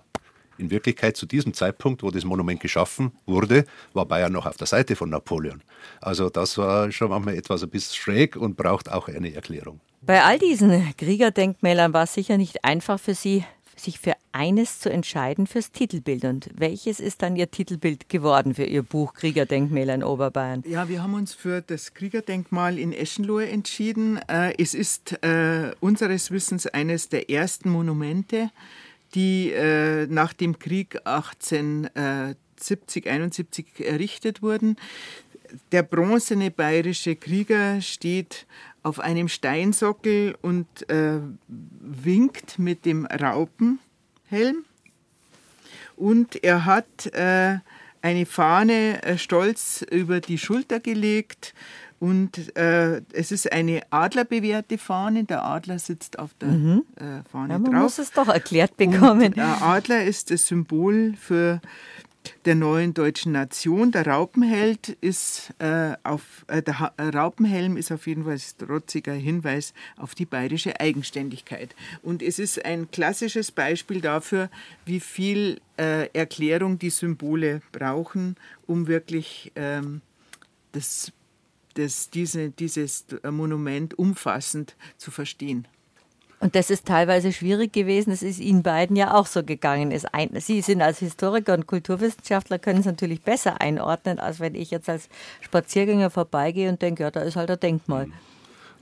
[SPEAKER 3] In Wirklichkeit zu diesem Zeitpunkt, wo das Monument geschaffen wurde, war Bayern noch auf der Seite von Napoleon. Also das war schon manchmal etwas ein bisschen schräg und braucht auch eine Erklärung.
[SPEAKER 2] Bei all diesen Kriegerdenkmälern war es sicher nicht einfach für Sie, sich für eines zu entscheiden fürs Titelbild. Und welches ist dann Ihr Titelbild geworden für Ihr Buch Kriegerdenkmäler in Oberbayern?
[SPEAKER 4] Ja, wir haben uns für das Kriegerdenkmal in Eschenlohe entschieden. Äh, es ist äh, unseres Wissens eines der ersten Monumente, die äh, nach dem Krieg 1870, 71 errichtet wurden. Der bronzene bayerische Krieger steht auf einem Steinsockel und äh, winkt mit dem Raupenhelm. Und er hat äh, eine Fahne äh, stolz über die Schulter gelegt und äh, es ist eine adlerbewehrte Fahne. Der Adler sitzt auf der mhm. äh, Fahne ja, man drauf.
[SPEAKER 2] Man muss es doch erklärt bekommen.
[SPEAKER 4] Und der Adler ist das Symbol für der neuen deutschen Nation. Der Raupenheld ist äh, auf äh, der ha Raupenhelm ist auf jeden Fall ein trotziger Hinweis auf die bayerische Eigenständigkeit. Und es ist ein klassisches Beispiel dafür, wie viel äh, Erklärung die Symbole brauchen, um wirklich ähm, das das, diese, dieses Monument umfassend zu verstehen.
[SPEAKER 2] Und das ist teilweise schwierig gewesen. Es ist Ihnen beiden ja auch so gegangen. Sie sind als Historiker und Kulturwissenschaftler, können es natürlich besser einordnen, als wenn ich jetzt als Spaziergänger vorbeigehe und denke, ja, da ist halt ein Denkmal.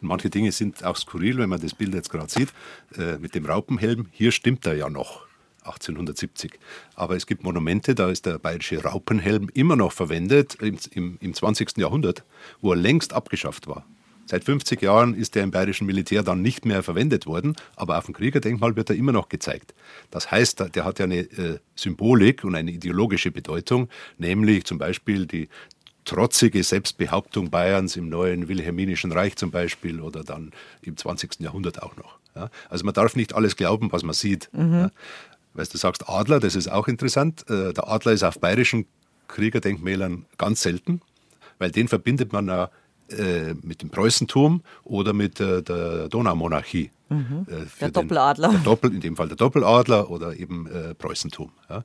[SPEAKER 3] Und manche Dinge sind auch skurril, wenn man das Bild jetzt gerade sieht, äh, mit dem Raupenhelm. Hier stimmt er ja noch. 1870. Aber es gibt Monumente, da ist der bayerische Raupenhelm immer noch verwendet im, im, im 20. Jahrhundert, wo er längst abgeschafft war. Seit 50 Jahren ist er im bayerischen Militär dann nicht mehr verwendet worden, aber auf dem Kriegerdenkmal wird er immer noch gezeigt. Das heißt, der hat ja eine äh, Symbolik und eine ideologische Bedeutung, nämlich zum Beispiel die trotzige Selbstbehauptung Bayerns im neuen Wilhelminischen Reich zum Beispiel oder dann im 20. Jahrhundert auch noch. Ja? Also man darf nicht alles glauben, was man sieht. Mhm. Ja? Weißt du, sagst Adler, das ist auch interessant. Äh, der Adler ist auf bayerischen Kriegerdenkmälern ganz selten, weil den verbindet man ja äh, mit dem Preußentum oder mit äh, der Donaumonarchie.
[SPEAKER 2] Mhm. Der Doppeladler.
[SPEAKER 3] Den, der Doppel, in dem Fall der Doppeladler oder eben äh, Preußentum. Ja.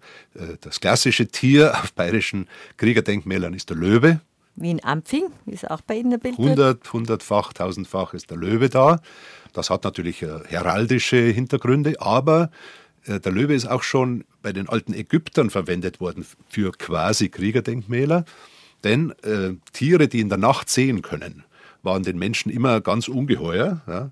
[SPEAKER 3] Das klassische Tier auf bayerischen Kriegerdenkmälern ist der Löwe.
[SPEAKER 2] Wie in Ampfing, ist auch bei Ihnen ein Bild.
[SPEAKER 3] Hundert, hundertfach, tausendfach ist der Löwe da. Das hat natürlich heraldische Hintergründe, aber der Löwe ist auch schon bei den alten Ägyptern verwendet worden für quasi Kriegerdenkmäler. Denn äh, Tiere, die in der Nacht sehen können, waren den Menschen immer ganz ungeheuer. Ja.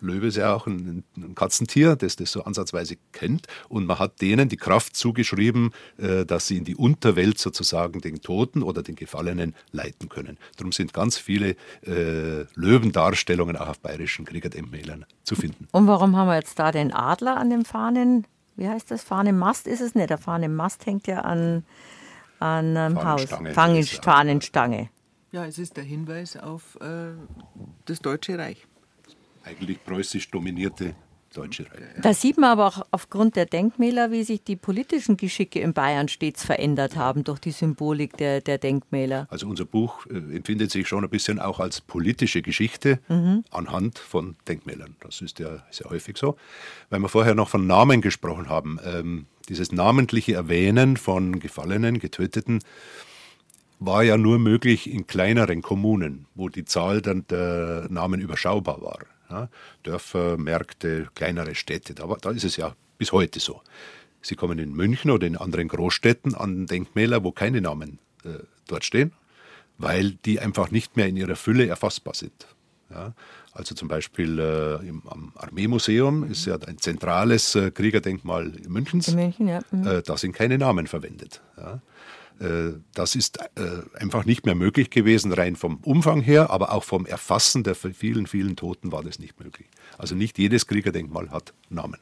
[SPEAKER 3] Löwe ist ja auch ein, ein, Katzentier, das das so ansatzweise kennt. Und man hat denen die Kraft zugeschrieben, äh, dass sie in die Unterwelt sozusagen den Toten oder den Gefallenen leiten können. Darum sind ganz viele äh, Löwendarstellungen auch auf bayerischen Kriegerdenkmälern zu finden.
[SPEAKER 2] Und warum haben wir jetzt da den Adler an dem Fahnen? Wie heißt das? Fahnenmast ist es nicht. Der Fahnenmast hängt ja an an einem Haus. Fangen, Fahnenstange.
[SPEAKER 4] Ja, es ist der Hinweis auf äh, das Deutsche Reich.
[SPEAKER 3] Eigentlich preußisch dominierte Deutsche Reich.
[SPEAKER 2] Da sieht man aber auch aufgrund der Denkmäler, wie sich die politischen Geschicke in Bayern stets verändert haben durch die Symbolik der, der Denkmäler.
[SPEAKER 3] Also unser Buch äh, empfindet sich schon ein bisschen auch als politische Geschichte mhm. anhand von Denkmälern. Das ist ja sehr häufig so. Weil wir vorher noch von Namen gesprochen haben. Ähm, dieses namentliche Erwähnen von Gefallenen, Getöteten, war ja nur möglich in kleineren Kommunen, wo die Zahl der Namen überschaubar war. Ja, Dörfer, Märkte, kleinere Städte. Da, da ist es ja bis heute so. Sie kommen in München oder in anderen Großstädten an Denkmäler, wo keine Namen äh, dort stehen, weil die einfach nicht mehr in ihrer Fülle erfassbar sind. Ja, also zum Beispiel äh, im, am Armeemuseum ist ja ein zentrales äh, Kriegerdenkmal Münchens.
[SPEAKER 2] In München, ja. Mhm.
[SPEAKER 3] Äh, da sind keine Namen verwendet. Ja. Äh, das ist äh, einfach nicht mehr möglich gewesen, rein vom Umfang her, aber auch vom Erfassen der vielen, vielen Toten war das nicht möglich. Also nicht jedes Kriegerdenkmal hat Namen.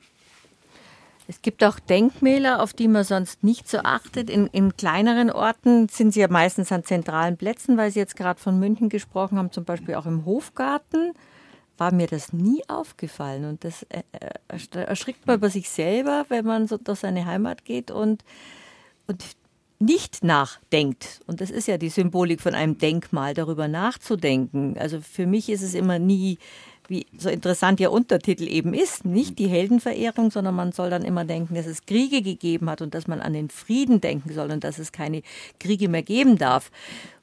[SPEAKER 2] Es gibt auch Denkmäler, auf die man sonst nicht so achtet. In, in, kleineren Orten sind sie ja meistens an zentralen Plätzen, weil Sie jetzt gerade von München gesprochen haben, zum Beispiel auch im Hofgarten. War mir das nie aufgefallen. Und das äh, erschrickt man über sich selber, wenn man so durch seine Heimat geht und, und nicht nachdenkt, und das ist ja die Symbolik von einem Denkmal, darüber nachzudenken. Also für mich ist es immer nie, wie so interessant Ihr Untertitel eben ist, nicht die Heldenverehrung, sondern man soll dann immer denken, dass es Kriege gegeben hat und dass man an den Frieden denken soll und dass es keine Kriege mehr geben darf.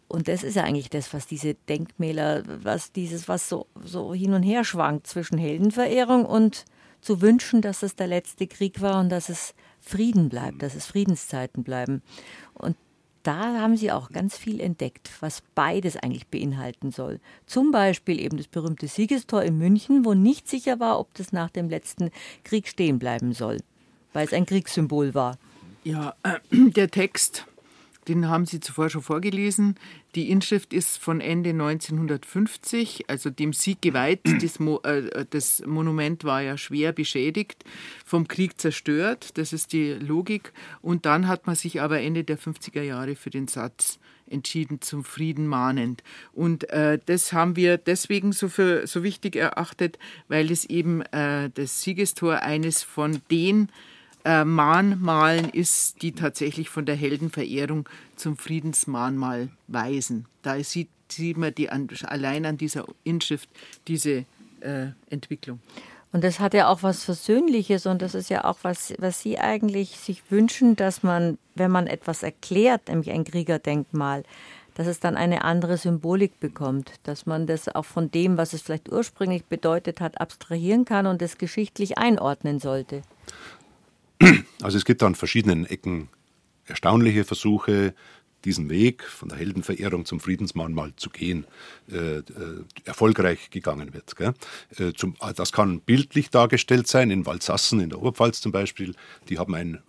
[SPEAKER 2] Und das ist ja eigentlich das, was diese Denkmäler, was dieses, was so, so hin und her schwankt zwischen Heldenverehrung und zu wünschen, dass es der letzte Krieg war und dass es Frieden bleibt, dass es Friedenszeiten bleiben. Und da haben sie auch ganz viel entdeckt, was beides eigentlich beinhalten soll. Zum Beispiel eben das berühmte Siegestor in München, wo nicht sicher war, ob das nach dem letzten Krieg stehen bleiben soll, weil es ein Kriegssymbol war.
[SPEAKER 4] Ja, äh, der Text den haben Sie zuvor schon vorgelesen. Die Inschrift ist von Ende 1950, also dem Sieg geweiht. Das, Mo äh, das, Monument war ja schwer beschädigt, vom Krieg zerstört. Das ist die Logik. Und dann hat man sich aber Ende der 50er Jahre für den Satz entschieden, zum Frieden mahnend. Und äh, das haben wir deswegen so, für, so wichtig erachtet, weil es eben äh, das Siegestor eines von den äh, Mahnmalen ist, die tatsächlich von der Heldenverehrung zum Friedensmahnmal weisen. Da sieht, sieht man die, allein an dieser Inschrift diese äh, Entwicklung.
[SPEAKER 2] Und das hat ja auch was Versöhnliches und das ist ja auch was, was Sie eigentlich sich wünschen, dass man, wenn man etwas erklärt, nämlich ein Kriegerdenkmal, dass es dann eine andere Symbolik bekommt, dass man das auch von dem, was es vielleicht ursprünglich bedeutet hat, abstrahieren kann und es geschichtlich einordnen sollte.
[SPEAKER 3] Also es gibt an verschiedenen Ecken erstaunliche Versuche, diesen Weg von der Heldenverehrung zum Friedensmahnmal zu gehen, äh, äh, erfolgreich gegangen wird. Äh, zum, das kann bildlich dargestellt sein, in Waldsassen in der Oberpfalz zum Beispiel. Die haben ein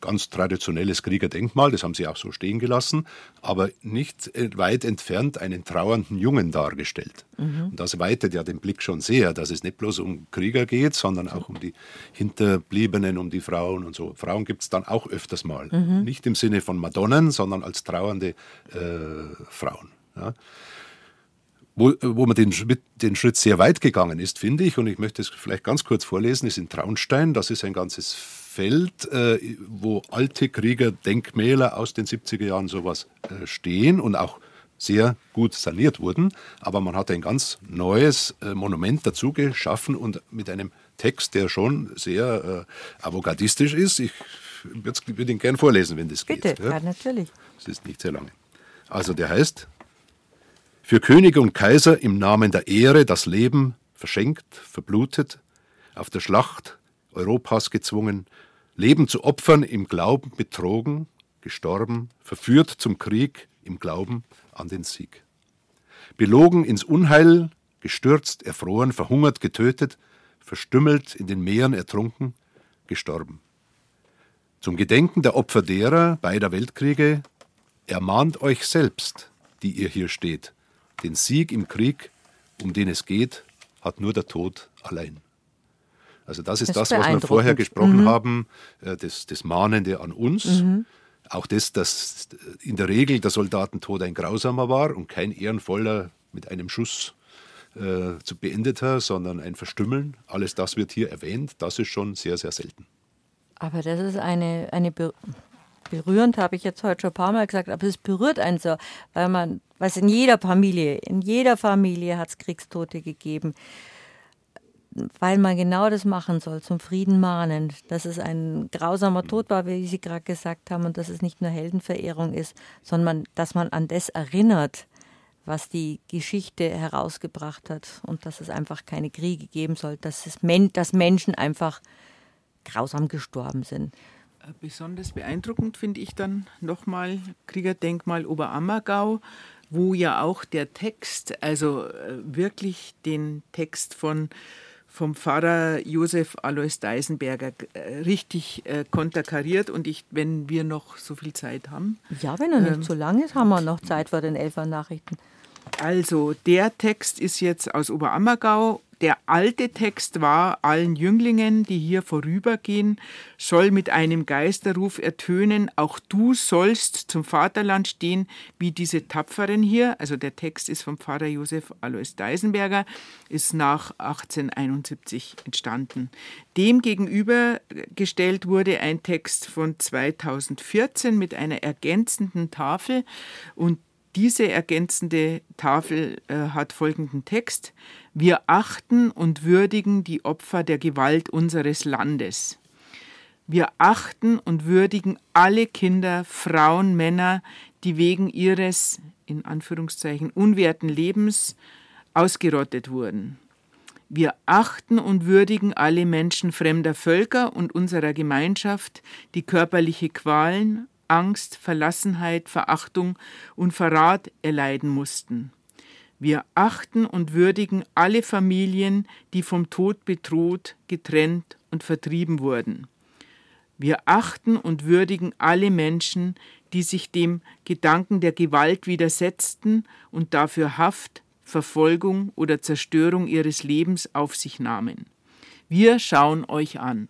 [SPEAKER 3] ganz traditionelles Kriegerdenkmal, das haben sie auch so stehen gelassen, aber nicht weit entfernt einen trauernden Jungen dargestellt. Mhm. Und das weitet ja den Blick schon sehr, dass es nicht bloß um Krieger geht, sondern auch um die Hinterbliebenen, um die Frauen und so. Frauen gibt es dann auch öfters mal. Mhm. Nicht im Sinne von Madonnen, sondern als trauernde äh, Frauen. Ja wo, wo man den, den Schritt sehr weit gegangen ist, finde ich, und ich möchte es vielleicht ganz kurz vorlesen, ist in Traunstein. Das ist ein ganzes Feld, äh, wo alte Kriegerdenkmäler aus den 70er Jahren sowas äh, stehen und auch sehr gut saniert wurden. Aber man hat ein ganz neues äh, Monument dazu geschaffen und mit einem Text, der schon sehr äh, avantgardistisch ist. Ich würde ihn gerne vorlesen, wenn das
[SPEAKER 2] Bitte,
[SPEAKER 3] geht.
[SPEAKER 2] Bitte, ja, natürlich.
[SPEAKER 3] Es ist nicht sehr lange. Also der heißt, für Könige und Kaiser im Namen der Ehre das Leben verschenkt, verblutet, auf der Schlacht Europas gezwungen, Leben zu opfern im Glauben betrogen, gestorben, verführt zum Krieg im Glauben an den Sieg. Belogen ins Unheil, gestürzt, erfroren, verhungert, getötet, verstümmelt, in den Meeren ertrunken, gestorben. Zum Gedenken der Opfer derer beider Weltkriege ermahnt euch selbst, die ihr hier steht. Den Sieg im Krieg, um den es geht, hat nur der Tod allein. Also das ist das, das was wir vorher gesprochen mhm. haben, äh, das, das Mahnende an uns. Mhm. Auch das, dass in der Regel der Soldatentod ein grausamer war und kein ehrenvoller mit einem Schuss äh, zu beendeter, sondern ein Verstümmeln. Alles das wird hier erwähnt. Das ist schon sehr, sehr selten.
[SPEAKER 2] Aber das ist eine, eine berührend, habe ich jetzt heute schon ein paar Mal gesagt, aber es berührt einen so, weil man, was in jeder Familie, in jeder Familie hat es Kriegstote gegeben weil man genau das machen soll, zum Frieden mahnen, dass es ein grausamer Tod war, wie Sie gerade gesagt haben, und dass es nicht nur Heldenverehrung ist, sondern dass man an das erinnert, was die Geschichte herausgebracht hat und dass es einfach keine Kriege geben soll, dass, es dass Menschen einfach grausam gestorben sind.
[SPEAKER 4] Äh, besonders beeindruckend finde ich dann nochmal Kriegerdenkmal Oberammergau, wo ja auch der Text, also äh, wirklich den Text von vom Pfarrer Josef Alois Deisenberger äh, richtig äh, konterkariert. Und ich, wenn wir noch so viel Zeit haben.
[SPEAKER 2] Ja, wenn er nicht ähm, so lang ist, haben wir noch Zeit vor den Elfer Nachrichten.
[SPEAKER 4] Also, der Text ist jetzt aus Oberammergau der alte Text war, allen Jünglingen, die hier vorübergehen, soll mit einem Geisterruf ertönen, auch du sollst zum Vaterland stehen, wie diese Tapferen hier. Also der Text ist vom Pfarrer Josef Alois Deisenberger, ist nach 1871 entstanden. Dem gegenübergestellt wurde ein Text von 2014 mit einer ergänzenden Tafel und diese ergänzende Tafel äh, hat folgenden Text. Wir achten und würdigen die Opfer der Gewalt unseres Landes. Wir achten und würdigen alle Kinder, Frauen, Männer, die wegen ihres, in Anführungszeichen, unwerten Lebens ausgerottet wurden. Wir achten und würdigen alle Menschen fremder Völker und unserer Gemeinschaft, die körperliche Qualen, Angst, Verlassenheit, Verachtung und Verrat erleiden mussten. Wir achten und würdigen alle Familien, die vom Tod bedroht, getrennt und vertrieben wurden. Wir achten und würdigen alle Menschen, die sich dem Gedanken der Gewalt widersetzten und dafür Haft, Verfolgung oder Zerstörung ihres Lebens auf sich nahmen. Wir schauen euch an.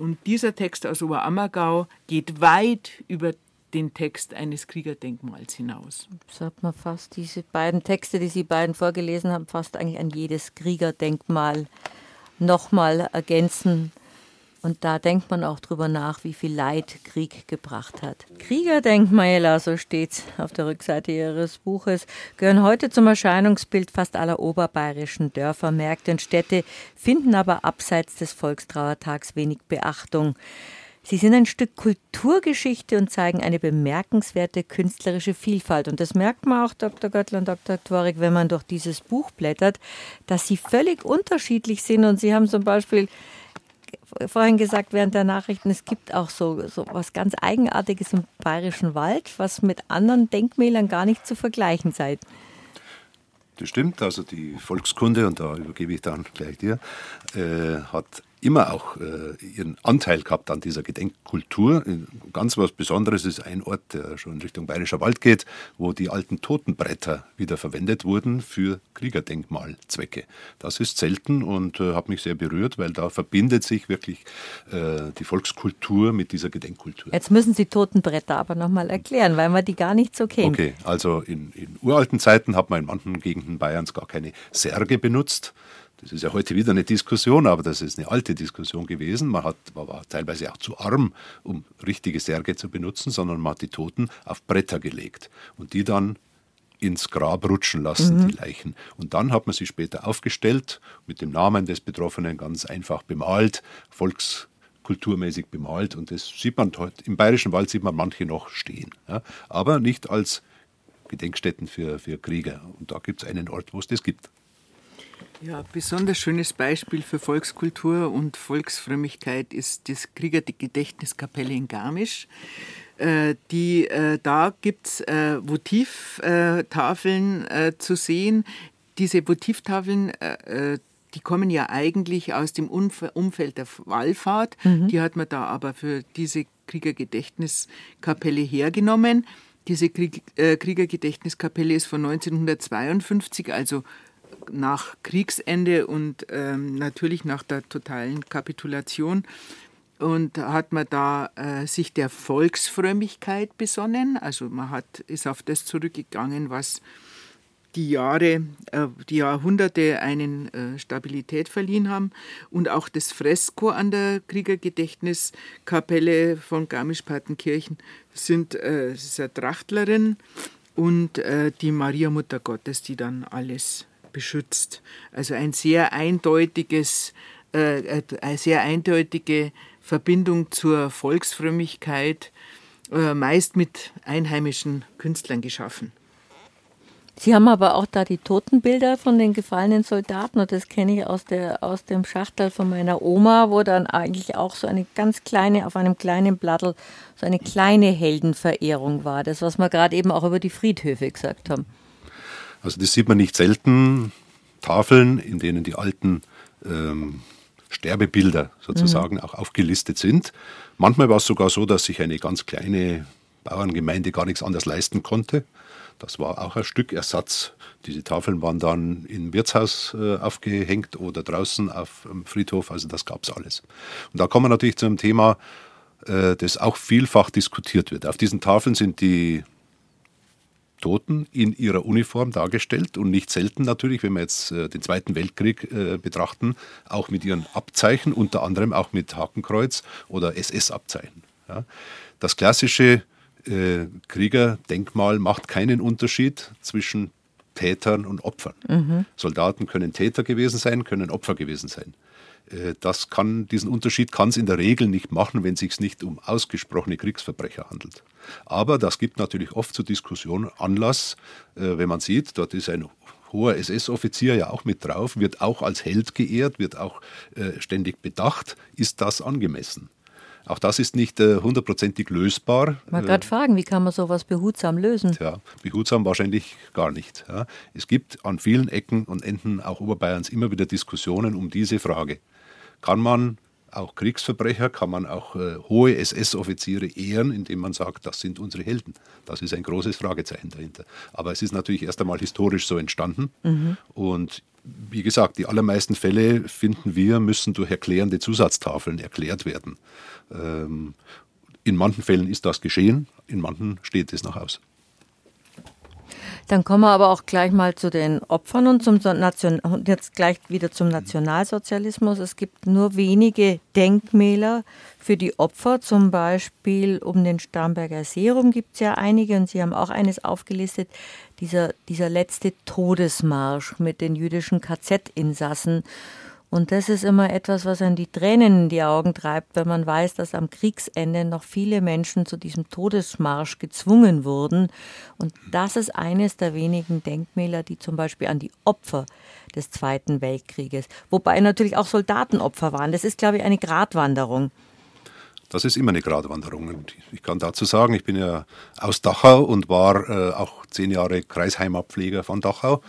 [SPEAKER 4] Und dieser Text aus Oberammergau geht weit über den Text eines Kriegerdenkmals hinaus.
[SPEAKER 2] Sagt man fast, diese beiden Texte, die Sie beiden vorgelesen haben, fast eigentlich an jedes Kriegerdenkmal nochmal ergänzen und da denkt man auch drüber nach, wie viel Leid Krieg gebracht hat. Kriegerdenkmäler, so steht's auf der Rückseite ihres Buches, gehören heute zum Erscheinungsbild fast aller oberbayerischen Dörfer, Märkte und Städte, finden aber abseits des Volkstrauertags wenig Beachtung. Sie sind ein Stück Kulturgeschichte und zeigen eine bemerkenswerte künstlerische Vielfalt. Und das merkt man auch, Dr. Göttler und Dr. Tworik, wenn man durch dieses Buch blättert, dass sie völlig unterschiedlich sind. Und Sie haben zum Beispiel vorhin gesagt während der Nachrichten, es gibt auch so, so was ganz Eigenartiges im Bayerischen Wald, was mit anderen Denkmälern gar nicht zu vergleichen sei.
[SPEAKER 3] Das stimmt, also die Volkskunde, und da übergebe ich dann gleich dir, äh, hat immer auch äh, ihren Anteil gehabt an dieser Gedenkkultur. Ganz was Besonderes ist ein Ort, der schon in Richtung Bayerischer Wald geht, wo die alten Totenbretter wieder verwendet wurden für Kriegerdenkmalzwecke. Das ist selten und äh, hat mich sehr berührt, weil da verbindet sich wirklich äh, die Volkskultur mit dieser Gedenkkultur.
[SPEAKER 2] Jetzt müssen Sie Totenbretter aber nochmal erklären, weil man die gar nicht so kennt.
[SPEAKER 3] Okay, also in, in uralten Zeiten hat man in manchen Gegenden Bayerns gar keine Särge benutzt das ist ja heute wieder eine Diskussion, aber das ist eine alte Diskussion gewesen. Man, hat, man war teilweise auch zu arm, um richtige Särge zu benutzen, sondern man hat die Toten auf Bretter gelegt und die dann ins Grab rutschen lassen, mhm. die Leichen. Und dann hat man sie später aufgestellt, mit dem Namen des Betroffenen ganz einfach bemalt, volkskulturmäßig bemalt. Und das sieht man heute, im Bayerischen Wald sieht man manche noch stehen. Ja, aber nicht als Gedenkstätten für, für Krieger. Und da gibt es einen Ort, wo es das gibt.
[SPEAKER 4] Ja, besonders schönes Beispiel für Volkskultur und Volksfrömmigkeit ist das Kriegergedächtniskapelle in Garmisch. Äh, die, äh, da gibt es äh, Votivtafeln äh, zu sehen. Diese Votivtafeln, äh, äh, die kommen ja eigentlich aus dem Umf Umfeld der Wallfahrt. Mhm. Die hat man da aber für diese Kriegergedächtniskapelle hergenommen. Diese Krieg, Kriegergedächtniskapelle ist von 1952, also nach Kriegsende und ähm, natürlich nach der totalen Kapitulation. Und hat man da äh, sich der Volksfrömmigkeit besonnen. Also man hat, ist auf das zurückgegangen, was die Jahre, äh, die Jahrhunderte einen äh, Stabilität verliehen haben. Und auch das Fresko an der Kriegergedächtniskapelle von Garmisch-Partenkirchen sind äh, ist eine Trachtlerin und äh, die Maria Mutter Gottes, die dann alles beschützt. Also ein sehr eindeutiges, äh, äh, eine sehr eindeutige Verbindung zur Volksfrömmigkeit, äh, meist mit einheimischen Künstlern geschaffen.
[SPEAKER 2] Sie haben aber auch da die Totenbilder von den gefallenen Soldaten und das kenne ich aus, der, aus dem Schachtel von meiner Oma, wo dann eigentlich auch so eine ganz kleine, auf einem kleinen Blattl, so eine kleine Heldenverehrung war. Das, was wir gerade eben auch über die Friedhöfe gesagt haben.
[SPEAKER 3] Also das sieht man nicht selten. Tafeln, in denen die alten ähm, Sterbebilder sozusagen mhm. auch aufgelistet sind. Manchmal war es sogar so, dass sich eine ganz kleine Bauerngemeinde gar nichts anderes leisten konnte. Das war auch ein Stück Ersatz. Diese Tafeln waren dann im Wirtshaus äh, aufgehängt oder draußen auf dem Friedhof. Also das gab es alles. Und da kommen wir natürlich zu einem Thema, äh, das auch vielfach diskutiert wird. Auf diesen Tafeln sind die Toten in ihrer Uniform dargestellt und nicht selten natürlich, wenn wir jetzt äh, den Zweiten Weltkrieg äh, betrachten, auch mit ihren Abzeichen, unter anderem auch mit Hakenkreuz oder SS-Abzeichen. Ja. Das klassische äh, Kriegerdenkmal macht keinen Unterschied zwischen Tätern und Opfern. Mhm. Soldaten können Täter gewesen sein, können Opfer gewesen sein. Äh, das kann, diesen Unterschied kann es in der Regel nicht machen, wenn es sich nicht um ausgesprochene Kriegsverbrecher handelt. Aber das gibt natürlich oft zur Diskussion Anlass, äh, wenn man sieht, dort ist ein hoher SS-Offizier ja auch mit drauf, wird auch als Held geehrt, wird auch äh, ständig bedacht. Ist das angemessen? Auch das ist nicht hundertprozentig lösbar.
[SPEAKER 2] Mal gerade fragen, wie kann man sowas behutsam lösen?
[SPEAKER 3] Ja, behutsam wahrscheinlich gar nicht. Ja. Es gibt an vielen Ecken und Enden auch Oberbayerns immer wieder Diskussionen um diese Frage kann man auch Kriegsverbrecher, kann man auch äh, hohe SS-Offiziere ehren, indem man sagt, das sind unsere Helden. Das ist ein großes Fragezeichen dahinter. Aber es ist natürlich erst einmal historisch so entstanden. Mhm. Und wie gesagt, die allermeisten Fälle, finden wir, müssen durch erklärende Zusatztafeln erklärt werden. Ähm, in manchen Fällen ist das geschehen, in manchen steht es noch aus.
[SPEAKER 2] Dann kommen wir aber auch gleich mal zu den Opfern und zum Nation jetzt gleich wieder zum Nationalsozialismus. Es gibt nur wenige Denkmäler für die Opfer, zum Beispiel um den Starnberger Serum gibt es ja einige und Sie haben auch eines aufgelistet, dieser, dieser letzte Todesmarsch mit den jüdischen KZ-Insassen. Und das ist immer etwas, was an die Tränen in die Augen treibt, wenn man weiß, dass am Kriegsende noch viele Menschen zu diesem Todesmarsch gezwungen wurden. Und das ist eines der wenigen Denkmäler, die zum Beispiel an die Opfer des Zweiten Weltkrieges, wobei natürlich auch Soldatenopfer waren. Das ist, glaube ich, eine Gratwanderung.
[SPEAKER 3] Das ist immer eine Gratwanderung. Und ich kann dazu sagen, ich bin ja aus Dachau und war äh, auch zehn Jahre Kreisheimabpfleger von Dachau.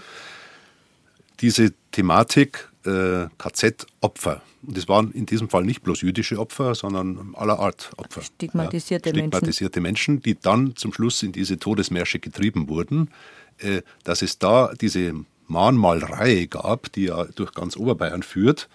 [SPEAKER 3] Diese Thematik äh, KZ-Opfer, und das waren in diesem Fall nicht bloß jüdische Opfer, sondern aller Art Opfer.
[SPEAKER 2] Stigmatisierte,
[SPEAKER 3] ja, stigmatisierte Menschen. Menschen. die dann zum Schluss in diese Todesmärsche getrieben wurden. Äh, dass es da diese Mahnmalreihe gab, die ja durch ganz Oberbayern führt,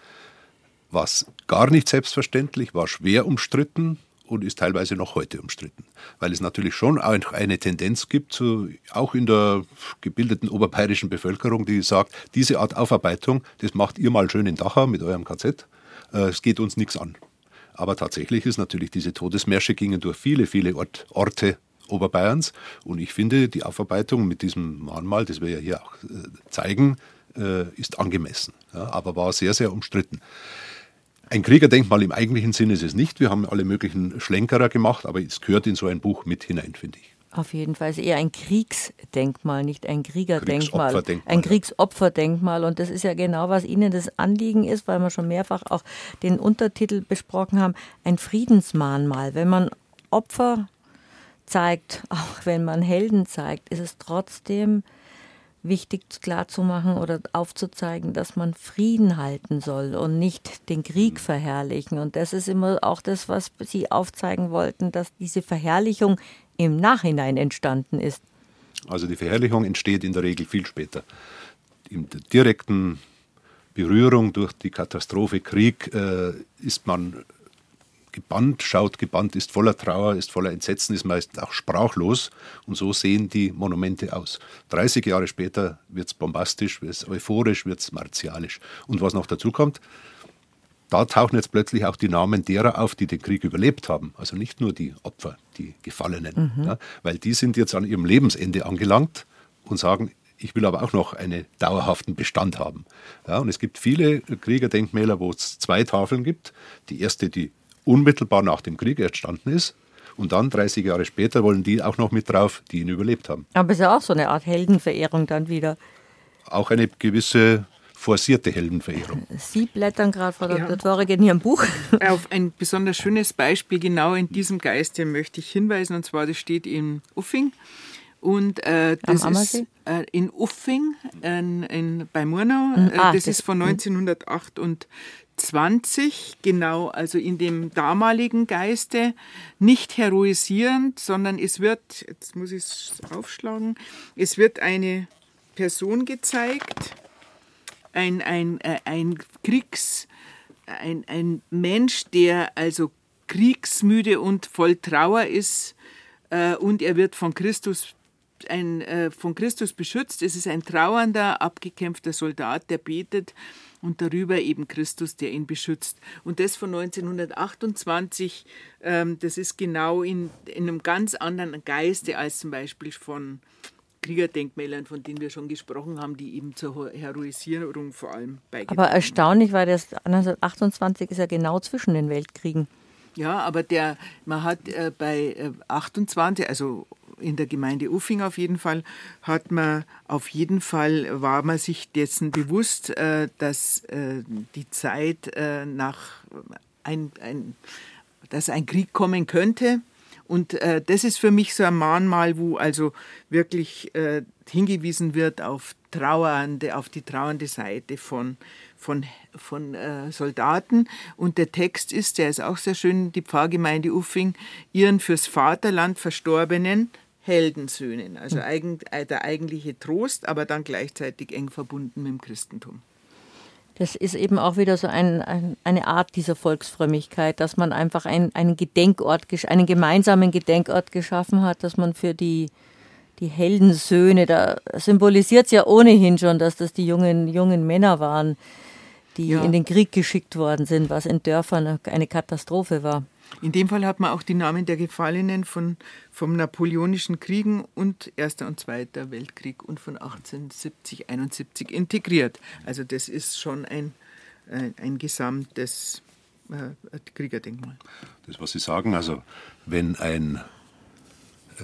[SPEAKER 3] was gar nicht selbstverständlich, war schwer umstritten und ist teilweise noch heute umstritten. Weil es natürlich schon eine Tendenz gibt, so auch in der gebildeten oberbayerischen Bevölkerung, die sagt, diese Art Aufarbeitung, das macht ihr mal schön in Dachau mit eurem KZ, äh, es geht uns nichts an. Aber tatsächlich ist natürlich, diese Todesmärsche gingen durch viele, viele Ort, Orte Oberbayerns und ich finde, die Aufarbeitung mit diesem Mahnmal, das wir ja hier auch äh, zeigen, äh, ist angemessen, aber war sehr, sehr umstritten. Ein Kriegerdenkmal im eigentlichen Sinne ist es nicht. Wir haben alle möglichen Schlenkerer gemacht, aber es gehört in so ein Buch mit hinein, finde ich.
[SPEAKER 2] Auf jeden Fall ist eher ein Kriegsdenkmal, nicht ein Kriegerdenkmal. Ein Kriegsopferdenkmal. Und das ist ja genau, was Ihnen das Anliegen ist, weil wir schon mehrfach auch den Untertitel besprochen haben, ein Friedensmahnmal. Wenn man Opfer zeigt, auch wenn man Helden zeigt, ist es trotzdem wichtig klarzumachen oder aufzuzeigen, dass man Frieden halten soll und nicht den Krieg mhm. verherrlichen. Und das ist immer auch das, was Sie aufzeigen wollten, dass diese Verherrlichung im Nachhinein entstanden ist.
[SPEAKER 3] Also die Verherrlichung entsteht in der Regel viel später. In der direkten Berührung durch die Katastrophe Krieg äh, ist man gebannt, schaut gebannt, ist voller Trauer, ist voller Entsetzen, ist meist auch sprachlos. Und so sehen die Monumente aus. 30 Jahre später wird es bombastisch, wird es euphorisch, wird es martialisch. Und was noch dazu kommt, da tauchen jetzt plötzlich auch die Namen derer auf, die den Krieg überlebt haben. Also nicht nur die Opfer, die Gefallenen. Mhm. Ja, weil die sind jetzt an ihrem Lebensende angelangt und sagen, ich will aber auch noch einen dauerhaften Bestand haben. Ja, und es gibt viele Kriegerdenkmäler, wo es zwei Tafeln gibt. Die erste, die unmittelbar nach dem Krieg entstanden ist. Und dann, 30 Jahre später, wollen die auch noch mit drauf, die ihn überlebt haben.
[SPEAKER 2] Aber es ist ja auch so eine Art Heldenverehrung dann wieder.
[SPEAKER 3] Auch eine gewisse forcierte Heldenverehrung.
[SPEAKER 2] Sie blättern gerade, Frau Dr. Ja. Tore, in Ihrem Buch.
[SPEAKER 4] Auf ein besonders schönes Beispiel genau in diesem Geiste möchte ich hinweisen. Und zwar, das steht in Uffing. Und äh, das ist äh, in Uffing in, in, bei Murnau. Hm, äh, ah, das, das, ist von 1908 und 20, genau, also in dem damaligen Geiste, nicht heroisierend, sondern es wird, jetzt muss ich es aufschlagen, es wird eine Person gezeigt, ein, ein, äh, ein Kriegs, ein, ein Mensch, der also kriegsmüde und voll Trauer ist äh, und er wird von Christus ein, äh, von Christus beschützt. Es ist ein trauernder, abgekämpfter Soldat, der betet und darüber eben Christus, der ihn beschützt. Und das von 1928, ähm, das ist genau in, in einem ganz anderen Geiste als zum Beispiel von Kriegerdenkmälern, von denen wir schon gesprochen haben, die eben zur Heroisierung vor allem
[SPEAKER 2] beigetragen Aber erstaunlich, weil das 1928 ist ja genau zwischen den Weltkriegen.
[SPEAKER 4] Ja, aber der, man hat äh, bei äh, 28, also in der Gemeinde Uffing auf jeden Fall, hat man auf jeden Fall, war man sich dessen bewusst, äh, dass äh, die Zeit äh, nach ein, ein, dass ein Krieg kommen könnte. Und äh, das ist für mich so ein Mahnmal, wo also wirklich äh, hingewiesen wird auf trauernde, auf die trauernde Seite von, von, von äh, Soldaten. Und der Text ist, der ist auch sehr schön, die Pfarrgemeinde Uffing, ihren fürs Vaterland Verstorbenen Heldensöhnen. Also eigen, äh, der eigentliche Trost, aber dann gleichzeitig eng verbunden mit dem Christentum.
[SPEAKER 2] Das ist eben auch wieder so ein, ein, eine Art dieser Volksfrömmigkeit, dass man einfach ein, einen Gedenkort, einen gemeinsamen Gedenkort geschaffen hat, dass man für die, die Heldensöhne, da symbolisiert es ja ohnehin schon, dass das die jungen, jungen Männer waren, die ja. in den Krieg geschickt worden sind, was in Dörfern eine Katastrophe war.
[SPEAKER 4] In dem Fall hat man auch die Namen der Gefallenen von, vom Napoleonischen Kriegen und Erster und Zweiter Weltkrieg und von 1870, 71 integriert. Also das ist schon ein, ein, ein gesamtes äh, Kriegerdenkmal.
[SPEAKER 3] Das, was Sie sagen, also wenn eine äh,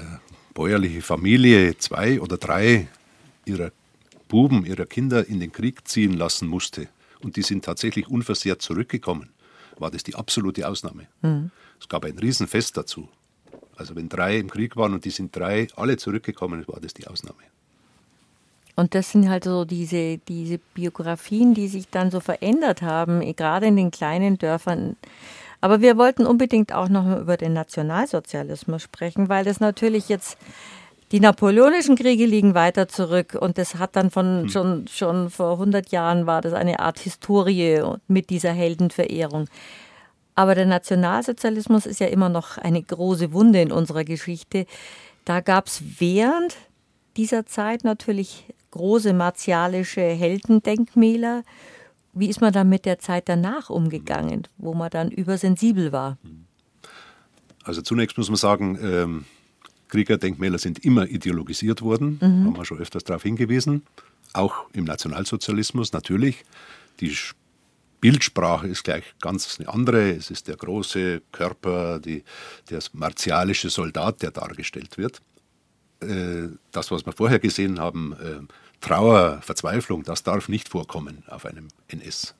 [SPEAKER 3] bäuerliche Familie zwei oder drei ihrer Buben, ihrer Kinder in den Krieg ziehen lassen musste und die sind tatsächlich unversehrt zurückgekommen, war das die absolute Ausnahme. Mhm. Es gab ein Riesenfest dazu. Also wenn drei im Krieg waren und die sind drei alle zurückgekommen, war das die Ausnahme.
[SPEAKER 2] Und das sind halt so diese, diese Biografien, die sich dann so verändert haben, eh, gerade in den kleinen Dörfern. Aber wir wollten unbedingt auch noch über den Nationalsozialismus sprechen, weil das natürlich jetzt die napoleonischen Kriege liegen weiter zurück und das hat dann von hm. schon, schon vor 100 Jahren war das eine Art Historie mit dieser Heldenverehrung. Aber der Nationalsozialismus ist ja immer noch eine große Wunde in unserer Geschichte. Da gab es während dieser Zeit natürlich große martialische Heldendenkmäler. Wie ist man dann mit der Zeit danach umgegangen, wo man dann übersensibel war?
[SPEAKER 3] Also zunächst muss man sagen, ähm, Kriegerdenkmäler sind immer ideologisiert worden, mhm. haben wir schon öfters darauf hingewiesen. Auch im Nationalsozialismus natürlich. Die Bildsprache ist gleich ganz eine andere. Es ist der große Körper, die, der martialische Soldat, der dargestellt wird. Äh, das, was wir vorher gesehen haben, äh, Trauer, Verzweiflung, das darf nicht vorkommen auf einem NS-Stein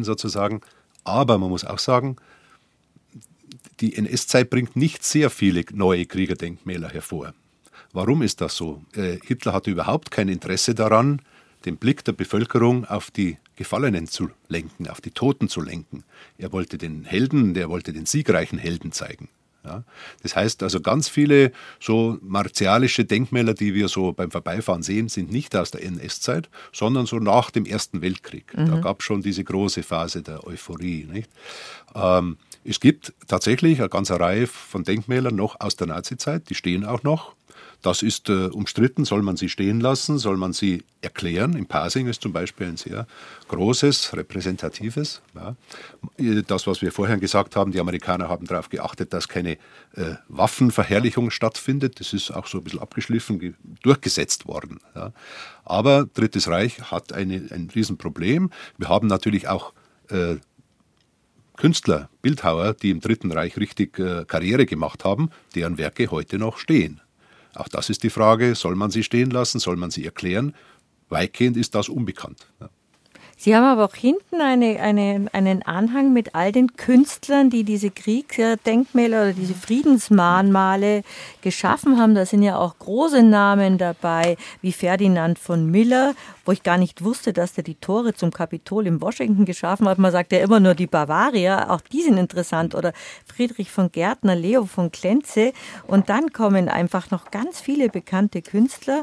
[SPEAKER 3] äh, sozusagen. Aber man muss auch sagen, die NS-Zeit bringt nicht sehr viele neue Kriegerdenkmäler hervor. Warum ist das so? Hitler hatte überhaupt kein Interesse daran, den Blick der Bevölkerung auf die Gefallenen zu lenken, auf die Toten zu lenken. Er wollte den Helden, der wollte den siegreichen Helden zeigen. Ja. Das heißt also, ganz viele so martialische Denkmäler, die wir so beim Vorbeifahren sehen, sind nicht aus der NS-Zeit, sondern so nach dem Ersten Weltkrieg. Mhm. Da gab es schon diese große Phase der Euphorie. Ähm, es gibt tatsächlich eine ganze Reihe von Denkmälern noch aus der Nazizeit, die stehen auch noch. Das ist äh, umstritten. Soll man sie stehen lassen? Soll man sie erklären? In Pasing ist zum Beispiel ein sehr großes, repräsentatives. Ja. Das, was wir vorher gesagt haben, die Amerikaner haben darauf geachtet, dass keine äh, Waffenverherrlichung stattfindet. Das ist auch so ein bisschen abgeschliffen, durchgesetzt worden. Ja. Aber Drittes Reich hat eine, ein Riesenproblem. Wir haben natürlich auch äh, Künstler, Bildhauer, die im Dritten Reich richtig äh, Karriere gemacht haben, deren Werke heute noch stehen. Auch das ist die Frage, soll man sie stehen lassen, soll man sie erklären? Weitgehend ist das unbekannt. Ja.
[SPEAKER 2] Sie haben aber auch hinten eine, eine, einen Anhang mit all den Künstlern, die diese Kriegsdenkmäler oder diese Friedensmahnmale geschaffen haben. Da sind ja auch große Namen dabei, wie Ferdinand von Miller, wo ich gar nicht wusste, dass der die Tore zum Kapitol in Washington geschaffen hat. Man sagt ja immer nur die Bavarier, auch die sind interessant. Oder Friedrich von Gärtner, Leo von Klenze. Und dann kommen einfach noch ganz viele bekannte Künstler.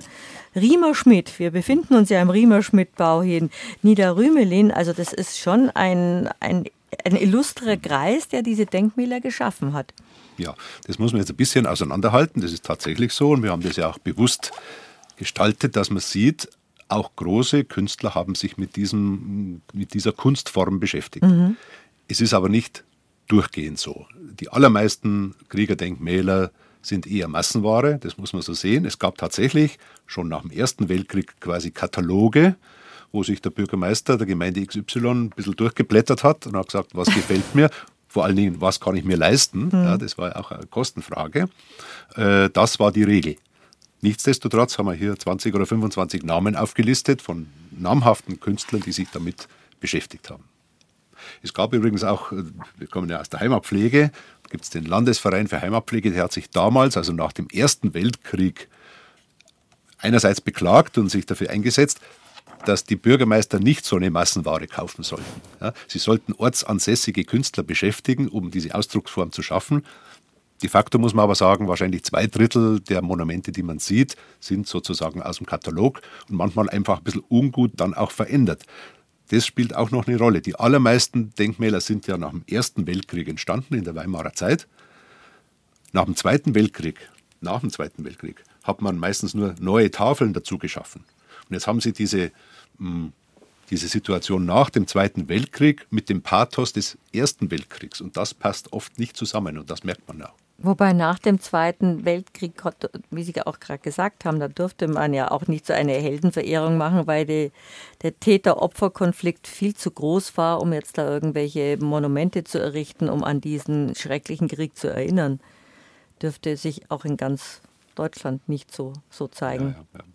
[SPEAKER 2] Riemer Schmidt, wir befinden uns ja im Riemer Schmidt-Bau hier in Niederrümelin. Also das ist schon ein, ein, ein illustrer Kreis, der diese Denkmäler geschaffen hat.
[SPEAKER 3] Ja, das muss man jetzt ein bisschen auseinanderhalten. Das ist tatsächlich so und wir haben das ja auch bewusst gestaltet, dass man sieht, auch große Künstler haben sich mit, diesem, mit dieser Kunstform beschäftigt. Mhm. Es ist aber nicht durchgehend so. Die allermeisten Kriegerdenkmäler sind eher Massenware, das muss man so sehen. Es gab tatsächlich schon nach dem Ersten Weltkrieg quasi Kataloge, wo sich der Bürgermeister der Gemeinde XY ein bisschen durchgeblättert hat und hat gesagt, was gefällt mir, vor allen Dingen, was kann ich mir leisten. Mhm. Ja, das war auch eine Kostenfrage. Äh, das war die Regel. Nichtsdestotrotz haben wir hier 20 oder 25 Namen aufgelistet von namhaften Künstlern, die sich damit beschäftigt haben. Es gab übrigens auch, äh, wir kommen ja aus der Heimatpflege, gibt es den Landesverein für Heimatpflege, der hat sich damals, also nach dem Ersten Weltkrieg, einerseits beklagt und sich dafür eingesetzt, dass die Bürgermeister nicht so eine Massenware kaufen sollten. Ja, sie sollten ortsansässige Künstler beschäftigen, um diese Ausdrucksform zu schaffen. De facto muss man aber sagen, wahrscheinlich zwei Drittel der Monumente, die man sieht, sind sozusagen aus dem Katalog und manchmal einfach ein bisschen ungut dann auch verändert. Das spielt auch noch eine Rolle. Die allermeisten Denkmäler sind ja nach dem Ersten Weltkrieg entstanden, in der Weimarer Zeit. Nach dem Zweiten Weltkrieg, nach dem Zweiten Weltkrieg, hat man meistens nur neue Tafeln dazu geschaffen. Und jetzt haben sie diese, hm, diese Situation nach dem Zweiten Weltkrieg mit dem Pathos des Ersten Weltkriegs. Und das passt oft nicht zusammen und das merkt man auch.
[SPEAKER 2] Wobei nach dem Zweiten Weltkrieg, wie Sie auch gerade gesagt haben, da durfte man ja auch nicht so eine Heldenverehrung machen, weil die, der Täter-Opfer-Konflikt viel zu groß war, um jetzt da irgendwelche Monumente zu errichten, um an diesen schrecklichen Krieg zu erinnern. Dürfte sich auch in ganz Deutschland nicht so, so zeigen. Ja, ja, ja.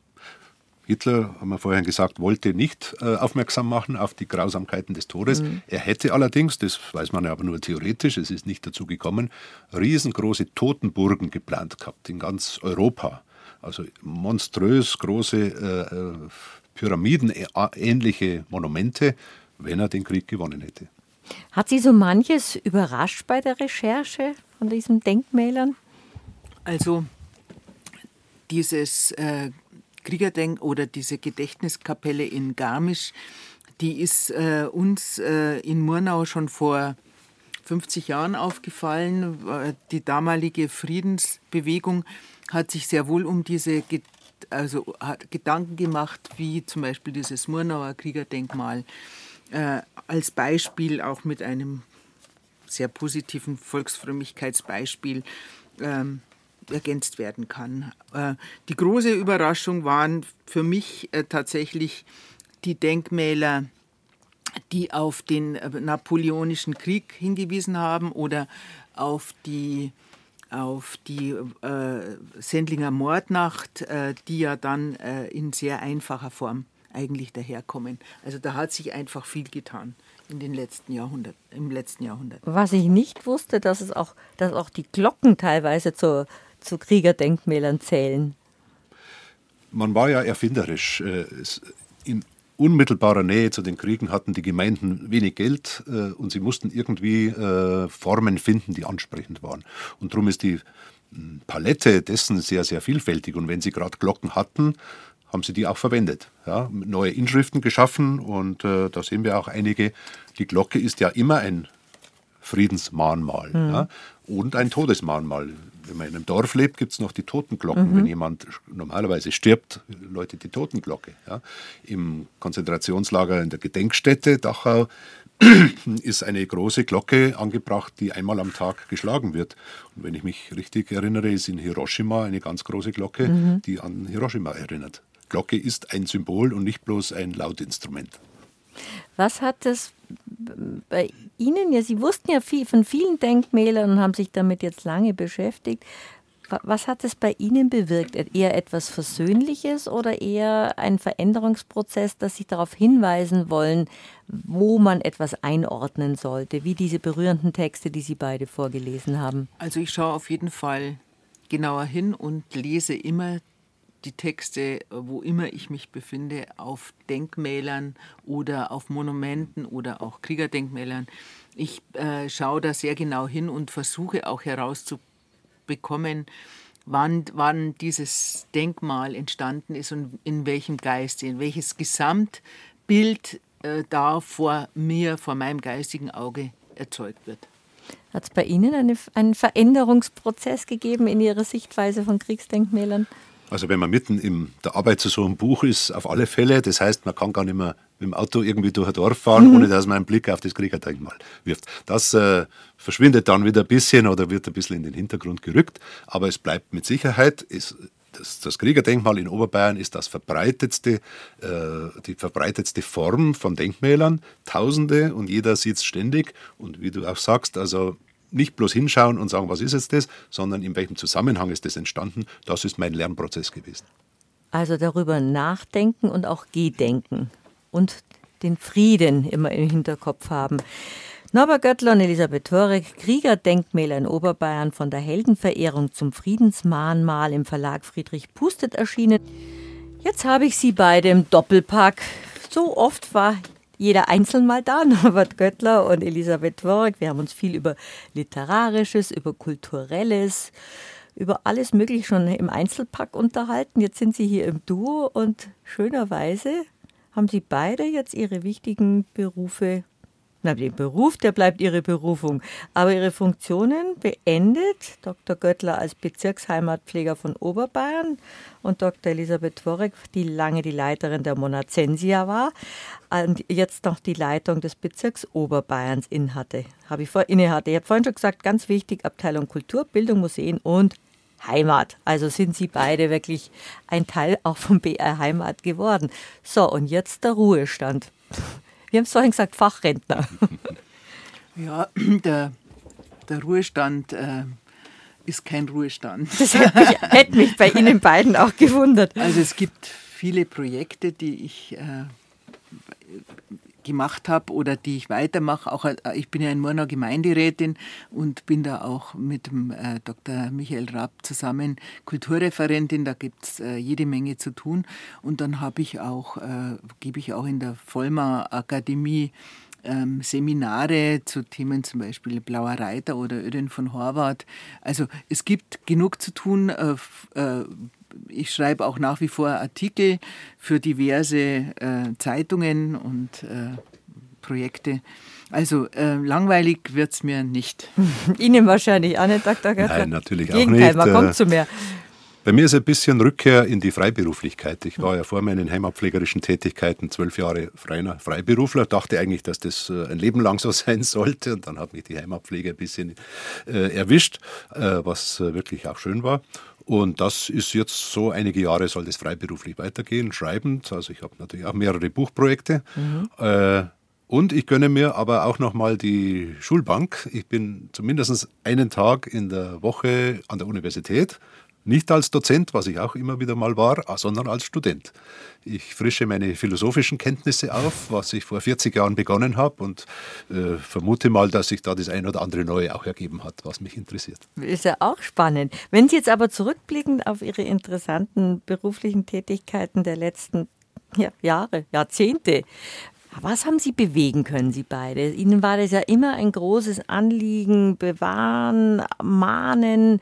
[SPEAKER 3] Hitler, haben wir vorhin gesagt, wollte nicht äh, aufmerksam machen auf die Grausamkeiten des Todes. Mhm. Er hätte allerdings, das weiß man ja aber nur theoretisch, es ist nicht dazu gekommen, riesengroße Totenburgen geplant gehabt in ganz Europa. Also monströs große äh, äh Pyramidenähnliche Monumente, wenn er den Krieg gewonnen hätte.
[SPEAKER 2] Hat Sie so manches überrascht bei der Recherche von diesen Denkmälern?
[SPEAKER 4] Also dieses äh, Kriegerdenk oder diese Gedächtniskapelle in Garmisch, die ist äh, uns äh, in Murnau schon vor 50 Jahren aufgefallen. Die damalige Friedensbewegung hat sich sehr wohl um diese also hat Gedanken gemacht, wie zum Beispiel dieses Murnauer Kriegerdenkmal äh, als Beispiel auch mit einem sehr positiven Volksfrömmigkeitsbeispiel ähm, ergänzt werden kann. Äh, die große Überraschung waren für mich äh, tatsächlich die Denkmäler, die auf den äh, Napoleonischen Krieg hingewiesen haben oder auf die auf die Sendlinger Mordnacht, die ja dann in sehr einfacher Form eigentlich daherkommen. Also da hat sich einfach viel getan in den letzten Jahrhundert, im letzten Jahrhundert.
[SPEAKER 2] Was ich nicht wusste, dass es auch, dass auch die Glocken teilweise zu, zu Kriegerdenkmälern zählen.
[SPEAKER 3] Man war ja erfinderisch. Äh, in unmittelbarer Nähe zu den Kriegen hatten die Gemeinden wenig Geld äh, und sie mussten irgendwie äh, Formen finden, die ansprechend waren. Und darum ist die hm, Palette dessen sehr, sehr vielfältig. Und wenn sie gerade Glocken hatten, haben sie die auch verwendet. Ja, neue Inschriften geschaffen und äh, da sehen wir auch einige. Die Glocke ist ja immer ein Friedensmahnmal mhm. ja, und ein Todesmahnmal. Wenn man in einem Dorf lebt, gibt es noch die Totenglocken. Mhm. Wenn jemand normalerweise stirbt, läutet die Totenglocke. Ja. Im Konzentrationslager in der Gedenkstätte Dachau ist eine große Glocke angebracht, die einmal am Tag geschlagen wird. Und wenn ich mich richtig erinnere, ist in Hiroshima eine ganz große Glocke, mhm. die an Hiroshima erinnert. Glocke ist ein Symbol und nicht bloß ein Lautinstrument.
[SPEAKER 2] Was hat das bei Ihnen, ja, Sie wussten ja viel von vielen Denkmälern und haben sich damit jetzt lange beschäftigt. Was hat es bei Ihnen bewirkt? Eher etwas Versöhnliches oder eher ein Veränderungsprozess, dass Sie darauf hinweisen wollen, wo man etwas einordnen sollte, wie diese berührenden Texte, die Sie beide vorgelesen haben?
[SPEAKER 4] Also ich schaue auf jeden Fall genauer hin und lese immer die Texte, wo immer ich mich befinde, auf Denkmälern oder auf Monumenten oder auch Kriegerdenkmälern. Ich äh, schaue da sehr genau hin und versuche auch herauszubekommen, wann, wann dieses Denkmal entstanden ist und in welchem Geiste, in welches Gesamtbild äh, da vor mir, vor meinem geistigen Auge erzeugt wird.
[SPEAKER 2] Hat es bei Ihnen eine, einen Veränderungsprozess gegeben in Ihrer Sichtweise von Kriegsdenkmälern?
[SPEAKER 3] Also wenn man mitten in der Arbeit zu so einem Buch ist, auf alle Fälle. Das heißt, man kann gar nicht mehr mit dem Auto irgendwie durch ein Dorf fahren, mhm. ohne dass man einen Blick auf das Kriegerdenkmal wirft. Das äh, verschwindet dann wieder ein bisschen oder wird ein bisschen in den Hintergrund gerückt. Aber es bleibt mit Sicherheit, ist, das, das, Kriegerdenkmal in Oberbayern ist das verbreitetste, äh, die verbreitetste Form von Denkmälern. Tausende und jeder sieht es ständig. Und wie du auch sagst, also nicht bloß hinschauen und sagen, was ist jetzt das, sondern in welchem Zusammenhang ist das entstanden. Das ist mein Lernprozess gewesen.
[SPEAKER 2] Also darüber nachdenken und auch gedenken und den Frieden immer im Hinterkopf haben. Norbert Göttler und Elisabeth Torek, Kriegerdenkmäler in Oberbayern von der Heldenverehrung zum Friedensmahnmal im Verlag Friedrich Pustet erschienen. Jetzt habe ich Sie beide im Doppelpack. So oft war jeder einzeln mal da, Norbert Göttler und Elisabeth Tworek. Wir haben uns viel über Literarisches, über Kulturelles, über alles Mögliche schon im Einzelpack unterhalten. Jetzt sind Sie hier im Duo und schönerweise haben Sie beide jetzt Ihre wichtigen Berufe Na, der Beruf, der bleibt Ihre Berufung. Aber Ihre Funktionen beendet Dr. Göttler als Bezirksheimatpfleger von Oberbayern und Dr. Elisabeth Tworek, die lange die Leiterin der Monazensia war und jetzt noch die Leitung des Bezirks Oberbayerns innehatte. Habe ich vor, innehatte. Ich habe vorhin schon gesagt, ganz wichtig, Abteilung Kultur, Bildung, Museen und Heimat. Also sind Sie beide wirklich ein Teil auch vom BR Heimat geworden. So, und jetzt der Ruhestand. Wir haben es vorhin gesagt, Fachrentner.
[SPEAKER 4] Ja, der, der Ruhestand äh, ist kein Ruhestand.
[SPEAKER 2] Das hätte mich, hätte mich, bei Ihnen beiden auch gewundert.
[SPEAKER 4] Also es gibt viele Projekte, die ich äh, gemacht habe oder die ich weitermache. Auch, äh, ich bin ja in Murnau Gemeinderätin und bin da auch mit dem äh, Dr. Michael Raab zusammen Kulturreferentin. Da gibt es äh, jede Menge zu tun. Und dann habe ich auch, äh, gebe ich auch in der Vollmar Akademie ähm, Seminare zu Themen zum Beispiel Blauer Reiter oder Öden von Horvath. Also es gibt genug zu tun. Äh, äh, ich schreibe auch nach wie vor Artikel für diverse äh, Zeitungen und äh, Projekte. Also äh, langweilig wird es mir nicht.
[SPEAKER 2] Ihnen wahrscheinlich auch nicht, Dr. Götter?
[SPEAKER 3] Nein, natürlich auch nicht.
[SPEAKER 2] Man kommt zu mehr.
[SPEAKER 3] Bei mir ist ein bisschen Rückkehr in die Freiberuflichkeit. Ich war ja vor meinen heimatpflegerischen Tätigkeiten zwölf Jahre Freiner, Freiberufler, dachte eigentlich, dass das äh, ein Leben lang so sein sollte. Und dann hat mich die Heimatpflege ein bisschen äh, erwischt, äh, was äh, wirklich auch schön war. Und das ist jetzt so, einige Jahre soll das freiberuflich weitergehen, schreibend. Also ich habe natürlich auch mehrere Buchprojekte. Mhm. Äh, und ich gönne mir aber auch nochmal die Schulbank. Ich bin zumindest einen Tag in der Woche an der Universität nicht als Dozent, was ich auch immer wieder mal war, sondern als Student. Ich frische meine philosophischen Kenntnisse auf, was ich vor 40 Jahren begonnen habe und äh, vermute mal, dass sich da das ein oder andere Neue auch ergeben hat, was mich interessiert.
[SPEAKER 2] Ist ja auch spannend. Wenn Sie jetzt aber zurückblicken auf Ihre interessanten beruflichen Tätigkeiten der letzten ja, Jahre, Jahrzehnte, was haben Sie bewegen können, Sie beide? Ihnen war das ja immer ein großes Anliegen, bewahren, mahnen,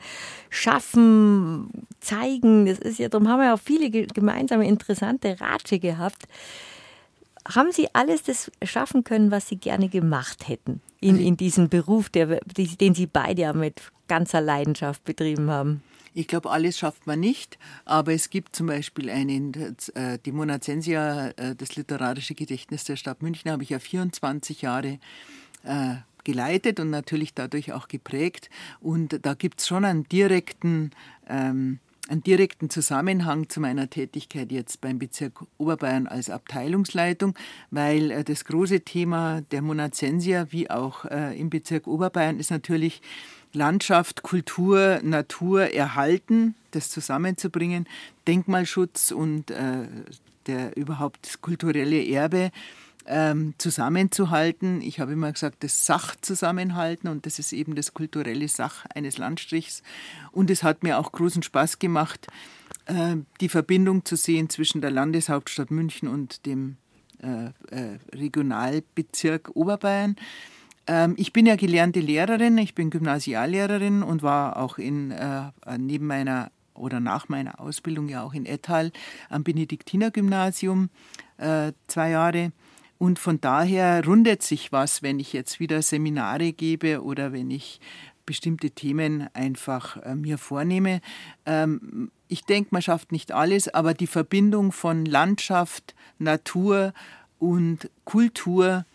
[SPEAKER 2] schaffen, zeigen. Das ist ja, darum haben wir auch viele gemeinsame interessante Ratsche gehabt. Haben Sie alles das schaffen können, was Sie gerne gemacht hätten in, in diesem Beruf, der, den Sie beide ja mit ganzer Leidenschaft betrieben haben?
[SPEAKER 4] Ich glaube, alles schafft man nicht, aber es gibt zum Beispiel einen, äh, die Monazensia, äh, das literarische Gedächtnis der Stadt München, habe ich ja 24 Jahre äh, geleitet und natürlich dadurch auch geprägt. Und da gibt es schon einen direkten, ähm, einen direkten Zusammenhang zu meiner Tätigkeit jetzt beim Bezirk Oberbayern als Abteilungsleitung, weil das große Thema der Monazensia wie auch im Bezirk Oberbayern ist natürlich Landschaft, Kultur, Natur erhalten, das zusammenzubringen, Denkmalschutz und äh, der überhaupt das kulturelle Erbe ähm, zusammenzuhalten. Ich habe immer gesagt, das Sach zusammenhalten und das ist eben das kulturelle Sach eines Landstrichs. Und es hat mir auch großen Spaß gemacht, äh, die Verbindung zu sehen zwischen der Landeshauptstadt München und dem äh, äh Regionalbezirk Oberbayern. Ähm, ich bin ja gelernte Lehrerin, ich bin Gymnasiallehrerin und war auch in, äh, neben meiner oder nach meiner Ausbildung ja auch in Ettal am Benediktinergymnasium äh, zwei Jahre. Und von daher rundet sich was, wenn ich jetzt wieder Seminare gebe oder wenn ich bestimmte Themen einfach äh, mir vornehme. Ähm, ich denke, man schafft nicht alles, aber die Verbindung von Landschaft, Natur und Kultur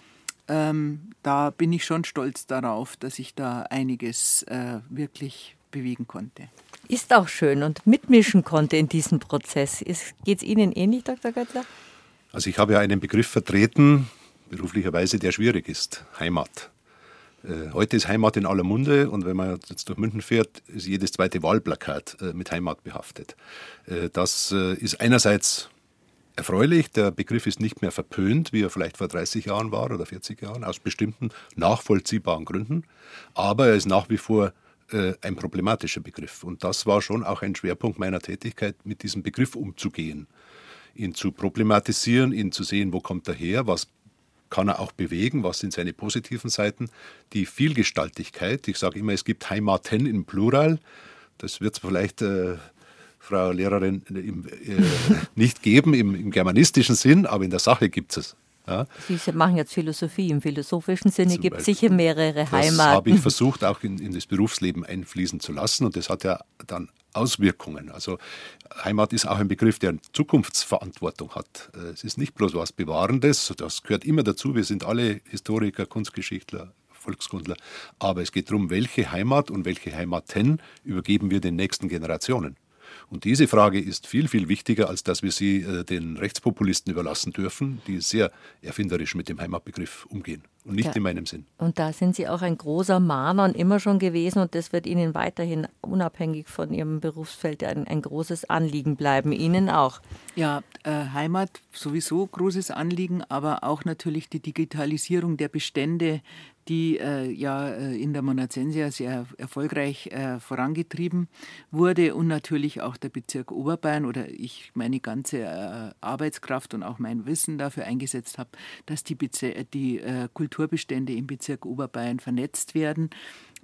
[SPEAKER 4] ähm, da bin ich schon stolz darauf, dass ich da einiges äh, wirklich bewegen konnte.
[SPEAKER 2] Ist auch schön und mitmischen konnte in diesem Prozess. Geht es Ihnen ähnlich, Dr. Göttler?
[SPEAKER 3] Also ich habe ja einen Begriff vertreten, beruflicherweise, der schwierig ist, Heimat. Äh, heute ist Heimat in aller Munde und wenn man jetzt durch München fährt, ist jedes zweite Wahlplakat äh, mit Heimat behaftet. Äh, das ist einerseits erfreulich. Der Begriff ist nicht mehr verpönt, wie er vielleicht vor 30 Jahren war oder 40 Jahren, aus bestimmten nachvollziehbaren Gründen. Aber er ist nach wie vor äh, ein problematischer Begriff. Und das war schon auch ein Schwerpunkt meiner Tätigkeit, mit diesem Begriff umzugehen. Ihn zu problematisieren, ihn zu sehen, wo kommt er her, was kann er auch bewegen, was sind seine positiven Seiten. Die Vielgestaltigkeit, ich sage immer, es gibt Heimaten im Plural. Das wird vielleicht äh, Frau Lehrerin, im, äh, nicht geben im, im, germanistischen Sinn, aber in der Sache gibt es.
[SPEAKER 2] Ja. Sie machen jetzt Philosophie. Im philosophischen Sinne gibt es sicher mehrere Heimaten. Das
[SPEAKER 3] habe ich versucht, auch in, in das Berufsleben einfließen zu lassen. Und das hat ja dann Auswirkungen. Also Heimat ist auch ein Begriff, der Zukunftsverantwortung hat. Es ist nicht bloß was Bewahrendes, das gehört immer dazu. Wir sind alle Historiker, Kunstgeschichtler, Volkskundler. Aber es geht darum, welche Heimat und welche Heimaten übergeben wir den nächsten Generationen. Und diese Frage ist viel, viel wichtiger, als dass wir sie äh, den Rechtspopulisten überlassen dürfen, die sehr erfinderisch mit dem Heimatbegriff umgehen und nicht ja. in meinem Sinn.
[SPEAKER 2] Und da sind Sie auch ein großer Mahner und immer schon gewesen und das wird Ihnen weiterhin unabhängig von Ihrem Berufsfeld ein, ein großes Anliegen bleiben. Ihnen auch.
[SPEAKER 4] Ja, äh, Heimat sowieso großes Anliegen, aber auch natürlich die Digitalisierung der Bestände, die äh, ja äh, in der Monacensia sehr erfolgreich äh, vorangetrieben wurde und natürlich auch der Bezirk Oberbayern oder ich meine ganze äh, Arbeitskraft und auch mein Wissen dafür eingesetzt habe, dass die, Bezer die äh, Kulturbestände im Bezirk Oberbayern vernetzt werden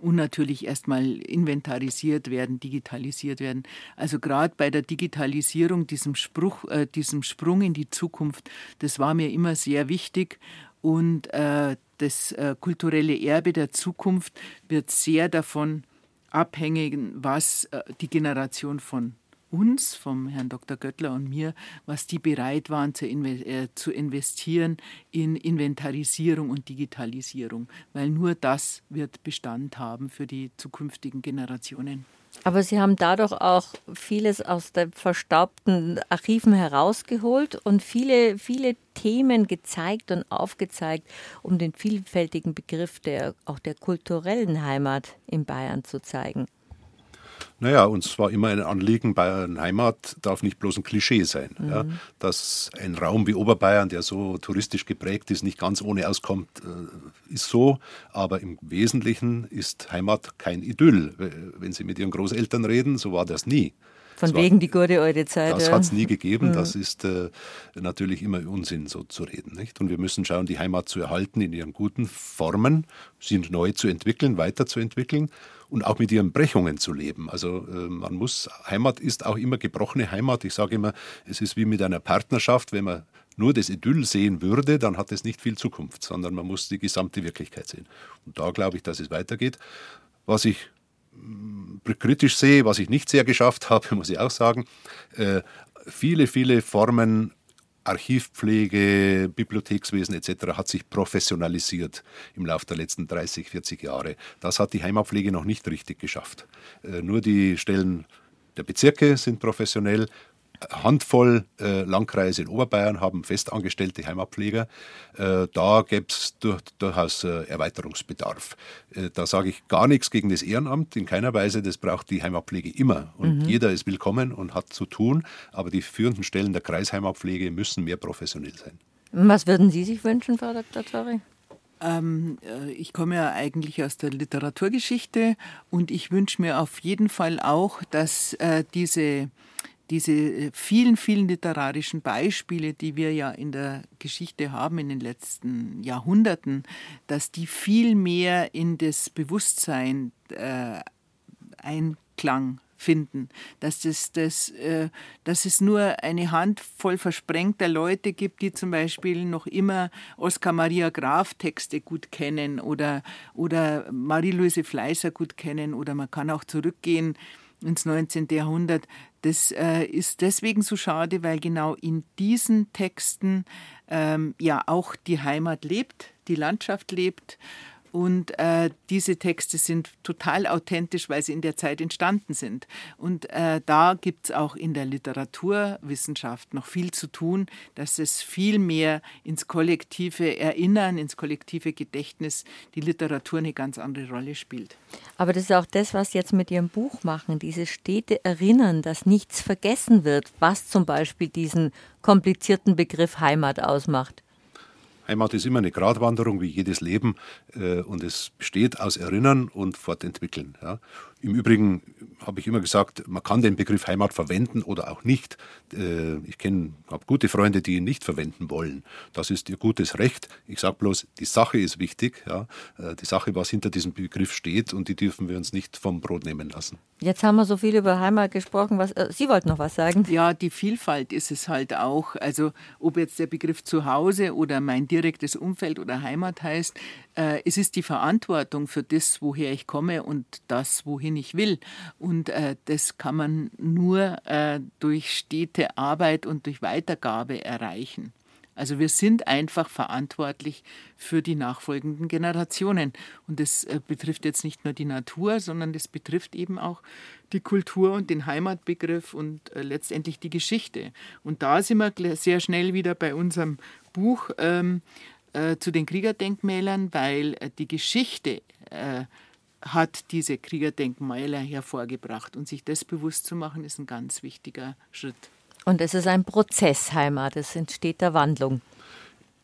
[SPEAKER 4] und natürlich erstmal inventarisiert werden, digitalisiert werden. Also gerade bei der Digitalisierung, diesem, Spruch, äh, diesem Sprung in die Zukunft, das war mir immer sehr wichtig und äh, das äh, kulturelle Erbe der Zukunft wird sehr davon abhängen, was äh, die Generation von uns, vom Herrn Dr. Göttler und mir, was die bereit waren äh, zu, investieren in Inventarisierung und Digitalisierung, weil nur das wird Bestand haben für die zukünftigen Generationen.
[SPEAKER 2] Aber Sie haben dadurch auch vieles aus den verstaubten Archiven herausgeholt und viele, viele Themen gezeigt und aufgezeigt, um den vielfältigen Begriff der, auch der kulturellen Heimat in Bayern zu zeigen.
[SPEAKER 3] Naja, uns war immer ein Anliegen, Bayern Heimat darf nicht bloß ein Klischee sein. Mhm. Ja, dass ein Raum wie Oberbayern, der so touristisch geprägt ist, nicht ganz ohne auskommt, äh, ist so. Aber im Wesentlichen ist Heimat kein Idyll. Wenn Sie mit Ihren Großeltern reden, so war das nie.
[SPEAKER 2] Von wegen war, die gute alte Zeit.
[SPEAKER 3] Das ja. hat es nie gegeben. Mhm. Das ist äh, natürlich immer Unsinn, so zu reden. Nicht? Und wir müssen schauen, die Heimat zu erhalten in ihren guten Formen, sie neu zu entwickeln, weiterzuentwickeln und auch mit ihren Brechungen zu leben. Also äh, man muss, Heimat ist auch immer gebrochene Heimat. Ich sage immer, es ist wie mit einer Partnerschaft, wenn man nur das Idyll sehen würde, dann hat es nicht viel Zukunft, sondern man muss die gesamte Wirklichkeit sehen. Und da glaube ich, dass es weitergeht. Was ich kritisch sehe, was ich nicht sehr geschafft habe, muss ich auch sagen, äh, viele, viele Formen Archivpflege, Bibliothekswesen etc. hat sich professionalisiert im Laufe der letzten 30, 40 Jahre. Das hat die Heimatpflege noch nicht richtig geschafft. Äh, nur die Stellen der Bezirke sind professionell Handvoll äh, Landkreise in Oberbayern haben festangestellte Heimatpfleger. Äh, da gäbe es durch, durchaus äh, Erweiterungsbedarf. Äh, da sage ich gar nichts gegen das Ehrenamt, in keiner Weise. Das braucht die Heimatpflege immer. Und mhm. jeder ist willkommen und hat zu tun. Aber die führenden Stellen der Kreisheimatpflege müssen mehr professionell sein.
[SPEAKER 2] Was würden Sie sich wünschen, Frau Dr. Torre?
[SPEAKER 4] Ähm, äh, ich komme ja eigentlich aus der Literaturgeschichte und ich wünsche mir auf jeden Fall auch, dass äh, diese diese äh, vielen, vielen literarischen Beispiele, die wir ja in der Geschichte haben in den letzten Jahrhunderten, dass die viel mehr in das Bewusstsein äh, Einklang finden, dass es, das, äh, dass es nur eine Handvoll versprengter Leute gibt, die zum Beispiel noch immer Oskar Maria Graf Texte gut kennen oder, oder Marie-Louise Fleißer gut kennen oder man kann auch zurückgehen ins 19. Jahrhundert. Das äh, ist deswegen so schade, weil genau in diesen Texten ähm, ja auch die Heimat lebt, die Landschaft lebt und äh, diese Texte sind total authentisch, weil sie in der Zeit entstanden sind. Und äh, da gibt es auch in der Literaturwissenschaft noch viel zu tun, dass es viel mehr ins kollektive Erinnern, ins kollektive Gedächtnis die Literatur eine ganz andere Rolle spielt.
[SPEAKER 2] Aber das ist auch das, was Sie jetzt mit Ihrem Buch machen, dieses stete Erinnern, dass nichts vergessen wird, was zum Beispiel diesen komplizierten Begriff Heimat ausmacht.
[SPEAKER 3] Heimat ist immer eine Gratwanderung wie jedes Leben äh, und es besteht aus Erinnern und Fortentwickeln. Ja. Im Übrigen habe ich immer gesagt, man kann den Begriff Heimat verwenden oder auch nicht. Äh, ich kenne, habe gute Freunde, die ihn nicht verwenden wollen. Das ist ihr gutes Recht. Ich sage bloß, die Sache ist wichtig. Ja? Äh, die Sache, was hinter diesem Begriff steht und die dürfen wir uns nicht vom Brot nehmen lassen.
[SPEAKER 2] Jetzt haben wir so viel über Heimat gesprochen. Was, äh, Sie wollten noch was sagen?
[SPEAKER 4] Ja, die Vielfalt ist es halt auch. Also ob jetzt der Begriff Zuhause oder mein direktes Umfeld oder Heimat heißt, äh, es ist die Verantwortung für das, woher ich komme und das, wohin ich will. Und äh, das kann man nur äh, durch stete Arbeit und durch Weitergabe erreichen. Also wir sind einfach verantwortlich für die nachfolgenden Generationen. Und das äh, betrifft jetzt nicht nur die Natur, sondern das betrifft eben auch die Kultur und den Heimatbegriff und äh, letztendlich die Geschichte. Und da sind wir sehr schnell wieder bei unserem Buch ähm, äh, zu den Kriegerdenkmälern, weil äh, die Geschichte äh, hat diese Kriegerdenkmäler hervorgebracht. Und sich das bewusst zu machen, ist ein ganz wichtiger Schritt.
[SPEAKER 2] Und es ist ein Prozess, Heimat, es entsteht der Wandlung.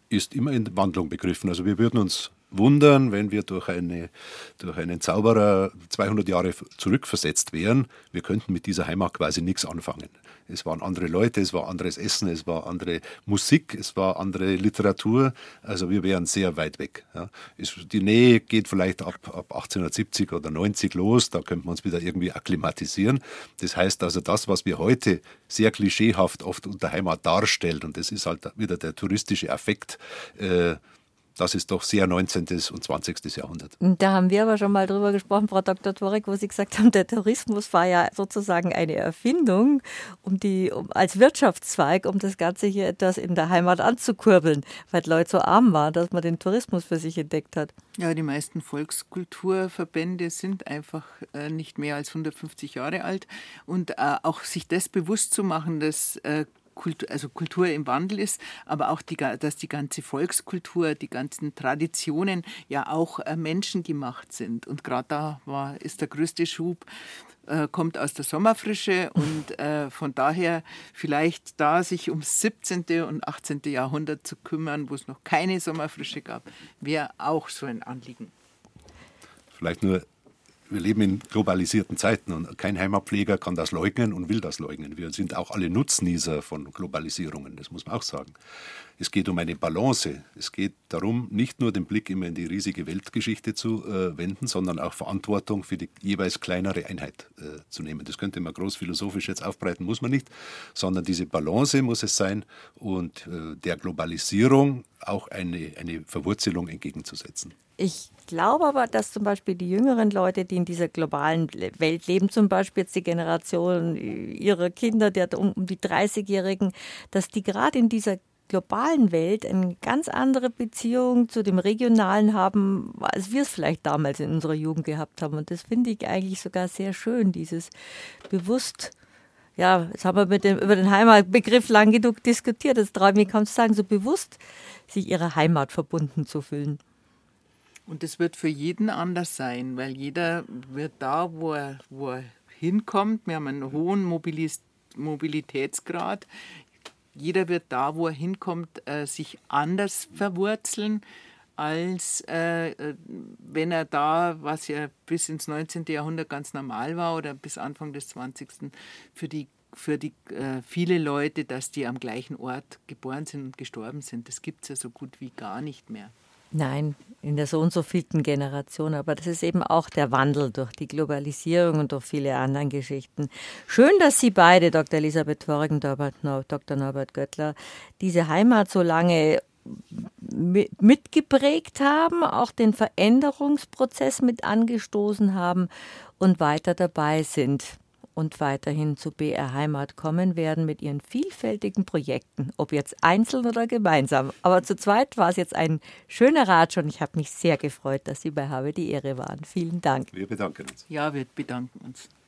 [SPEAKER 3] Ist immer in Wandlung begriffen. Also wir würden uns wundern, wenn wir durch, eine, durch einen Zauberer 200 Jahre zurückversetzt wären. Wir könnten mit dieser Heimat quasi nichts anfangen. Es waren andere Leute, es war anderes Essen, es war andere Musik, es war andere Literatur. Also wir wären sehr weit weg. Ja. Die Nähe geht vielleicht ab, ab 1870 oder 90 los, da könnten wir uns wieder irgendwie akklimatisieren. Das heißt also, das, was wir heute sehr klischeehaft oft unter Heimat darstellen, und das ist halt wieder der touristische Effekt, äh, das ist doch sehr 19. und 20. Jahrhundert.
[SPEAKER 2] Da haben wir aber schon mal drüber gesprochen, Frau Dr. Torek, wo Sie gesagt haben, der Tourismus war ja sozusagen eine Erfindung um die, um, als Wirtschaftszweig, um das Ganze hier etwas in der Heimat anzukurbeln, weil die Leute so arm waren, dass man den Tourismus für sich entdeckt hat.
[SPEAKER 4] Ja, die meisten Volkskulturverbände sind einfach äh, nicht mehr als 150 Jahre alt. Und äh, auch sich das bewusst zu machen, dass äh, Kultur, also Kultur im Wandel ist, aber auch, die, dass die ganze Volkskultur, die ganzen Traditionen ja auch äh, menschengemacht sind. Und gerade da war, ist der größte Schub äh, kommt aus der Sommerfrische und äh, von daher vielleicht da sich ums 17. und 18. Jahrhundert zu kümmern, wo es noch keine Sommerfrische gab, wäre auch so ein Anliegen.
[SPEAKER 3] Vielleicht nur wir leben in globalisierten Zeiten und kein Heimatpfleger kann das leugnen und will das leugnen. Wir sind auch alle Nutznießer von Globalisierungen, das muss man auch sagen. Es geht um eine Balance. Es geht darum, nicht nur den Blick immer in die riesige Weltgeschichte zu äh, wenden, sondern auch Verantwortung für die jeweils kleinere Einheit äh, zu nehmen. Das könnte man groß philosophisch jetzt aufbreiten, muss man nicht, sondern diese Balance muss es sein und äh, der Globalisierung auch eine, eine Verwurzelung entgegenzusetzen.
[SPEAKER 2] Ich glaube aber, dass zum Beispiel die jüngeren Leute, die in dieser globalen Welt leben, zum Beispiel jetzt die Generation ihrer Kinder, der um die 30-Jährigen, dass die gerade in dieser globalen Welt eine ganz andere Beziehung zu dem Regionalen haben, als wir es vielleicht damals in unserer Jugend gehabt haben. Und das finde ich eigentlich sogar sehr schön, dieses bewusst ja, jetzt haben wir dem, über den Heimatbegriff lang genug diskutiert. Das traue ich mir kaum zu sagen, so bewusst sich ihrer Heimat verbunden zu fühlen.
[SPEAKER 4] Und das wird für jeden anders sein, weil jeder wird da, wo er, wo er hinkommt. Wir haben einen hohen Mobilis Mobilitätsgrad jeder wird da, wo er hinkommt, äh, sich anders verwurzeln, als äh, äh, wenn er da, was ja bis ins 19. Jahrhundert ganz normal war oder bis Anfang des 20. für die für die äh, viele Leute, dass die am gleichen Ort geboren sind und gestorben sind. Das gibt es ja so gut wie gar nicht mehr.
[SPEAKER 2] Nein, in der so und so vielten Generation. Aber das ist eben auch der Wandel durch die Globalisierung und durch viele andere Geschichten. Schön, dass Sie beide, Dr. Elisabeth Torgen, Dr. Norbert Göttler, diese Heimat so lange mitgeprägt haben, auch den Veränderungsprozess mit angestoßen haben und weiter dabei sind und weiterhin zu BR Heimat kommen werden mit ihren vielfältigen Projekten, ob jetzt einzeln oder gemeinsam. Aber zu zweit war es jetzt ein schöner Ratsch und ich habe mich sehr gefreut, dass Sie bei Habe die Ehre waren. Vielen Dank.
[SPEAKER 3] Wir bedanken uns.
[SPEAKER 4] Ja, wir bedanken uns.